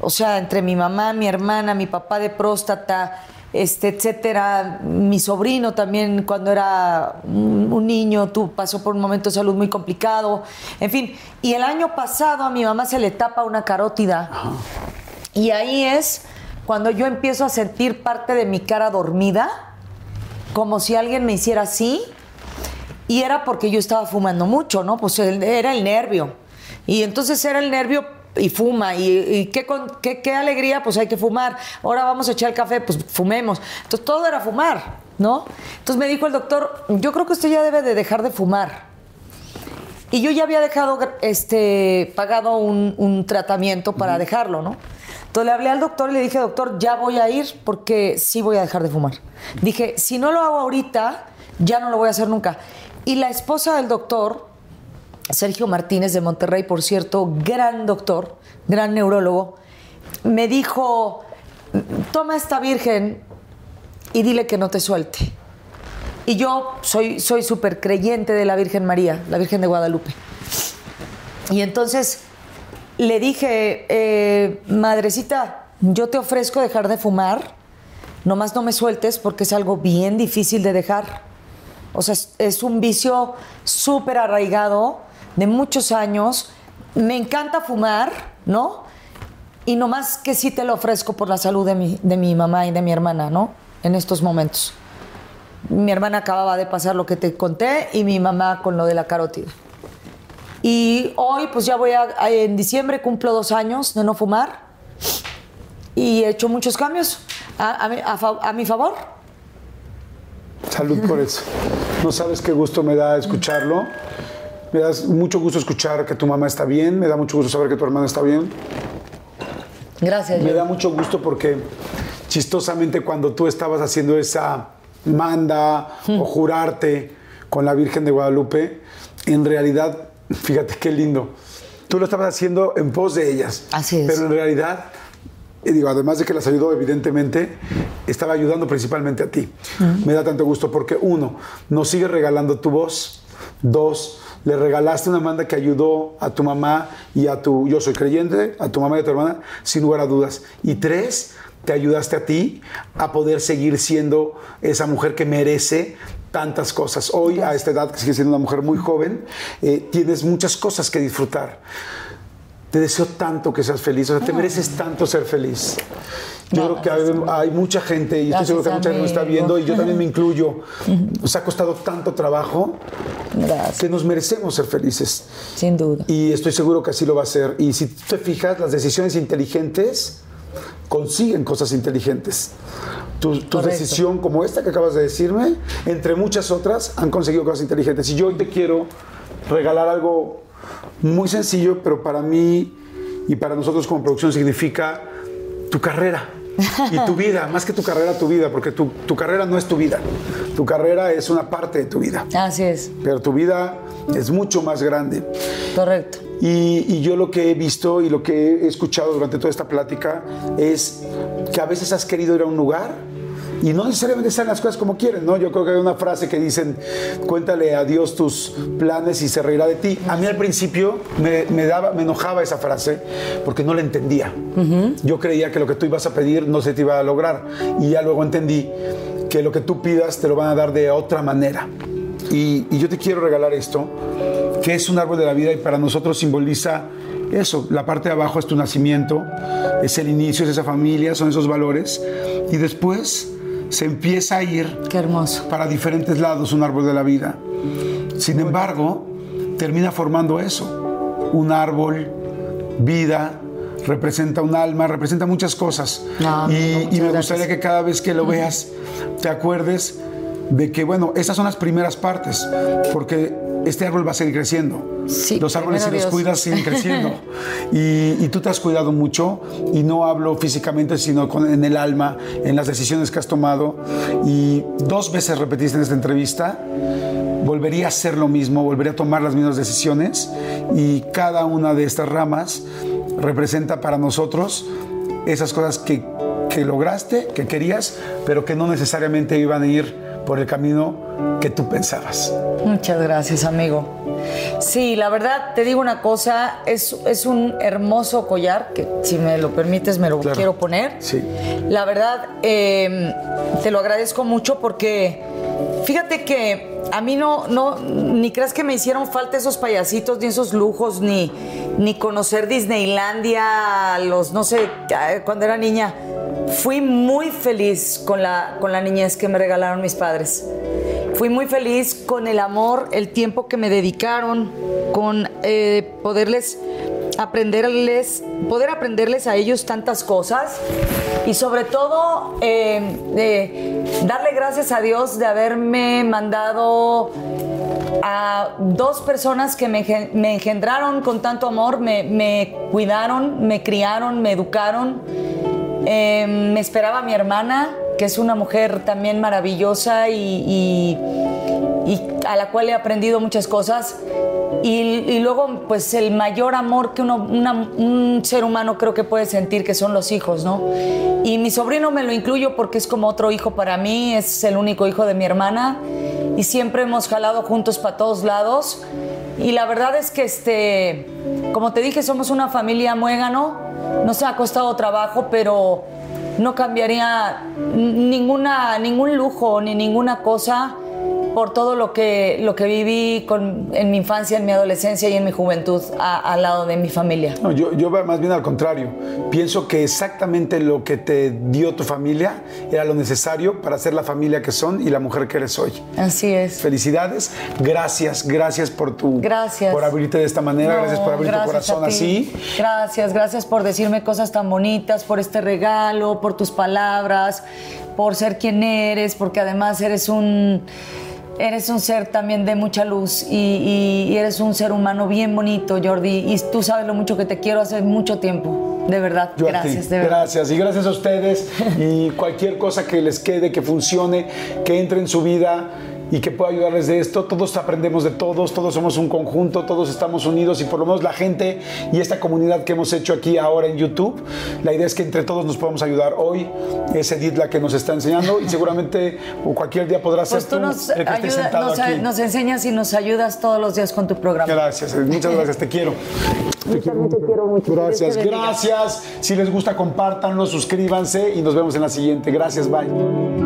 o sea, entre mi mamá, mi hermana, mi papá de próstata, este, etcétera, mi sobrino también cuando era un, un niño tu, pasó por un momento de salud muy complicado, en fin. Y el año pasado a mi mamá se le tapa una carótida y ahí es cuando yo empiezo a sentir parte de mi cara dormida, como si alguien me hiciera así. Y era porque yo estaba fumando mucho, ¿no? Pues era el nervio. Y entonces era el nervio y fuma. Y, y qué, con- qué, qué alegría, pues hay que fumar. Ahora vamos a echar el café, pues fumemos. Entonces todo era fumar, ¿no? Entonces me dijo el doctor, yo creo que usted ya debe de dejar de fumar. Y yo ya había dejado, este, pagado un, un tratamiento para dejarlo, ¿no? Entonces le hablé al doctor y le dije, doctor, ya voy a ir porque sí voy a dejar de fumar. Dije, si no lo hago ahorita, ya no lo voy a hacer nunca. Y la esposa del doctor, Sergio Martínez de Monterrey, por cierto, gran doctor, gran neurólogo, me dijo, toma esta virgen y dile que no te suelte. Y yo soy soy súper creyente de la Virgen María, la Virgen de Guadalupe. Y entonces le dije, eh, madrecita, yo te ofrezco dejar de fumar, nomás no me sueltes porque es algo bien difícil de dejar. O sea, es, es un vicio súper arraigado de muchos años. Me encanta fumar, ¿no? Y nomás que sí te lo ofrezco por la salud de mi, de mi mamá y de mi hermana, ¿no? En estos momentos. Mi hermana acababa de pasar lo que te conté y mi mamá con lo de la carótida. Y hoy, pues ya voy a, en diciembre cumplo dos años de no fumar y he hecho muchos cambios a, a a mi favor. Salud por eso. No sabes qué gusto me da escucharlo. Me da mucho gusto escuchar que tu mamá está bien. Me da mucho gusto saber que tu hermana está bien. Gracias. Me da mucho gusto porque chistosamente cuando tú estabas haciendo esa manda o jurarte con la Virgen de Guadalupe, en realidad, fíjate qué lindo, tú lo estabas haciendo en pos de ellas. Así es. Pero en realidad, y digo, además de que las ayudó evidentemente, estaba ayudando principalmente a ti. Me da tanto gusto porque uno, nos sigue regalando tu voz. Dos, le regalaste una manda que ayudó a tu mamá y a tu, yo soy creyente, a tu mamá y a tu hermana, sin lugar a dudas. Y tres, te ayudaste a ti a poder seguir siendo esa mujer que merece tantas cosas. Hoy, a esta edad, que sigues siendo una mujer muy joven, eh, tienes muchas cosas que disfrutar. Te deseo tanto que seas feliz, o sea, te mereces tanto ser feliz. Yo creo que hay, hay mucha gente, y estoy seguro que mucha gente me está viendo, y yo también me incluyo. Nos ha costado tanto trabajo Gracias. que nos merecemos ser felices. Sin duda. Y estoy seguro que así lo va a ser. Y si te fijas, las decisiones inteligentes consiguen cosas inteligentes. Tu, tu decisión como esta que acabas de decirme, entre muchas otras, han conseguido cosas inteligentes. Y yo hoy te quiero regalar algo muy sencillo, pero para mí y para nosotros como producción significa tu carrera. Y tu vida, más que tu carrera, tu vida, porque tu, tu carrera no es tu vida. Tu carrera es una parte de tu vida. Así es. Pero tu vida es mucho más grande. Correcto. Y, y yo lo que he visto y lo que he escuchado durante toda esta plática es que a veces has querido ir a un lugar y no necesariamente salen las cosas como quieren, ¿no? Yo creo que hay una frase que dicen, cuéntale a Dios tus planes y se reirá de ti. A mí al principio me, me daba, me enojaba esa frase porque no la entendía. Yo creía que lo que tú ibas a pedir no se te iba a lograr y ya luego entendí que lo que tú pidas te lo van a dar de otra manera. Y, y yo te quiero regalar esto, que es un árbol de la vida y para nosotros simboliza eso. La parte de abajo es tu nacimiento, es el inicio, es esa familia, son esos valores. Y después se empieza a ir Qué hermoso. para diferentes lados un árbol de la vida. Sin embargo, termina formando eso, un árbol, vida, representa un alma, representa muchas cosas. No, y, me gracias. gustaría que cada vez que lo veas te acuerdes de que, bueno, esas son las primeras partes, porque este árbol va a seguir creciendo. Sí, los árboles, si los Dios. cuidas, siguen creciendo. y, y tú te has cuidado mucho, y no hablo físicamente, sino con- en el alma, en las decisiones que has tomado. Y dos veces repetiste en esta entrevista, volvería a hacer lo mismo, volvería a tomar las mismas decisiones, y cada una de estas ramas representa para nosotros esas cosas que, que lograste, que querías, pero que no necesariamente iban a ir por el camino que tú pensabas. Muchas gracias, amigo. Sí, la verdad, te digo una cosa, es, es un hermoso collar, que si me lo permites me lo Claro. quiero poner. Sí. La verdad, eh, te lo agradezco mucho porque fíjate que a mí no, no, ni creas que me hicieron falta esos payasitos, ni esos lujos, ni, ni conocer Disneylandia, los, no sé, cuando era niña. Fui muy feliz con la, con la niñez que me regalaron mis padres. Fui muy feliz con el amor, el tiempo que me dedicaron, con eh, poderles aprenderles, poder aprenderles a ellos tantas cosas y sobre todo eh, de darle gracias a Dios de haberme mandado a dos personas que me, me engendraron con tanto amor, me, me cuidaron, me criaron, me educaron. Eh, me esperaba mi hermana, que es una mujer también maravillosa y, a la cual he aprendido muchas cosas. Y, y luego, pues el mayor amor que uno, una- un ser humano creo que puede sentir, que son los hijos, ¿no? Y mi sobrino me lo incluyo porque es como otro hijo para mí, es el único hijo de mi hermana y siempre hemos jalado juntos para todos lados. Y la verdad es que, este, como te dije, somos una familia muégano, nos ha costado trabajo, pero no cambiaría ninguna, ningún lujo ni ninguna cosa por todo lo que, lo que viví con- en mi infancia, en mi adolescencia y en mi juventud a- al lado de mi familia. No, yo, yo más bien al contrario. Pienso que exactamente lo que te dio tu familia era lo necesario para ser la familia que son y la mujer que eres hoy. Así es. Felicidades, gracias, gracias por tu Gracias. por abrirte de esta manera, No, gracias por abrir tu gracias corazón así. Gracias, gracias por decirme cosas tan bonitas, por este regalo, por tus palabras, por ser quien eres, porque además eres un eres un ser también de mucha luz y, y- eres un ser humano bien bonito, Jordi, y tú sabes lo mucho que te quiero hace mucho tiempo, de verdad. Yo gracias, de verdad. Gracias y gracias a ustedes y cualquier cosa que les quede, que funcione, que entre en su vida y que pueda ayudarles de esto. Todos aprendemos de todos, todos somos un conjunto, todos estamos unidos y por lo menos la gente y esta comunidad que hemos hecho aquí ahora en YouTube, la idea es que entre todos nos podamos ayudar. Hoy es Edith la que nos está enseñando y seguramente o cualquier día podrá ser Pues tú nos, el que esté ayuda- sentado nos, aquí. nos enseñas y nos ayudas todos los días con tu programa. Gracias, muchas gracias, te quiero. Te quiero mucho. Gracias, gracias. Si les gusta, compártanlo, suscríbanse y nos vemos en la siguiente. Gracias, bye.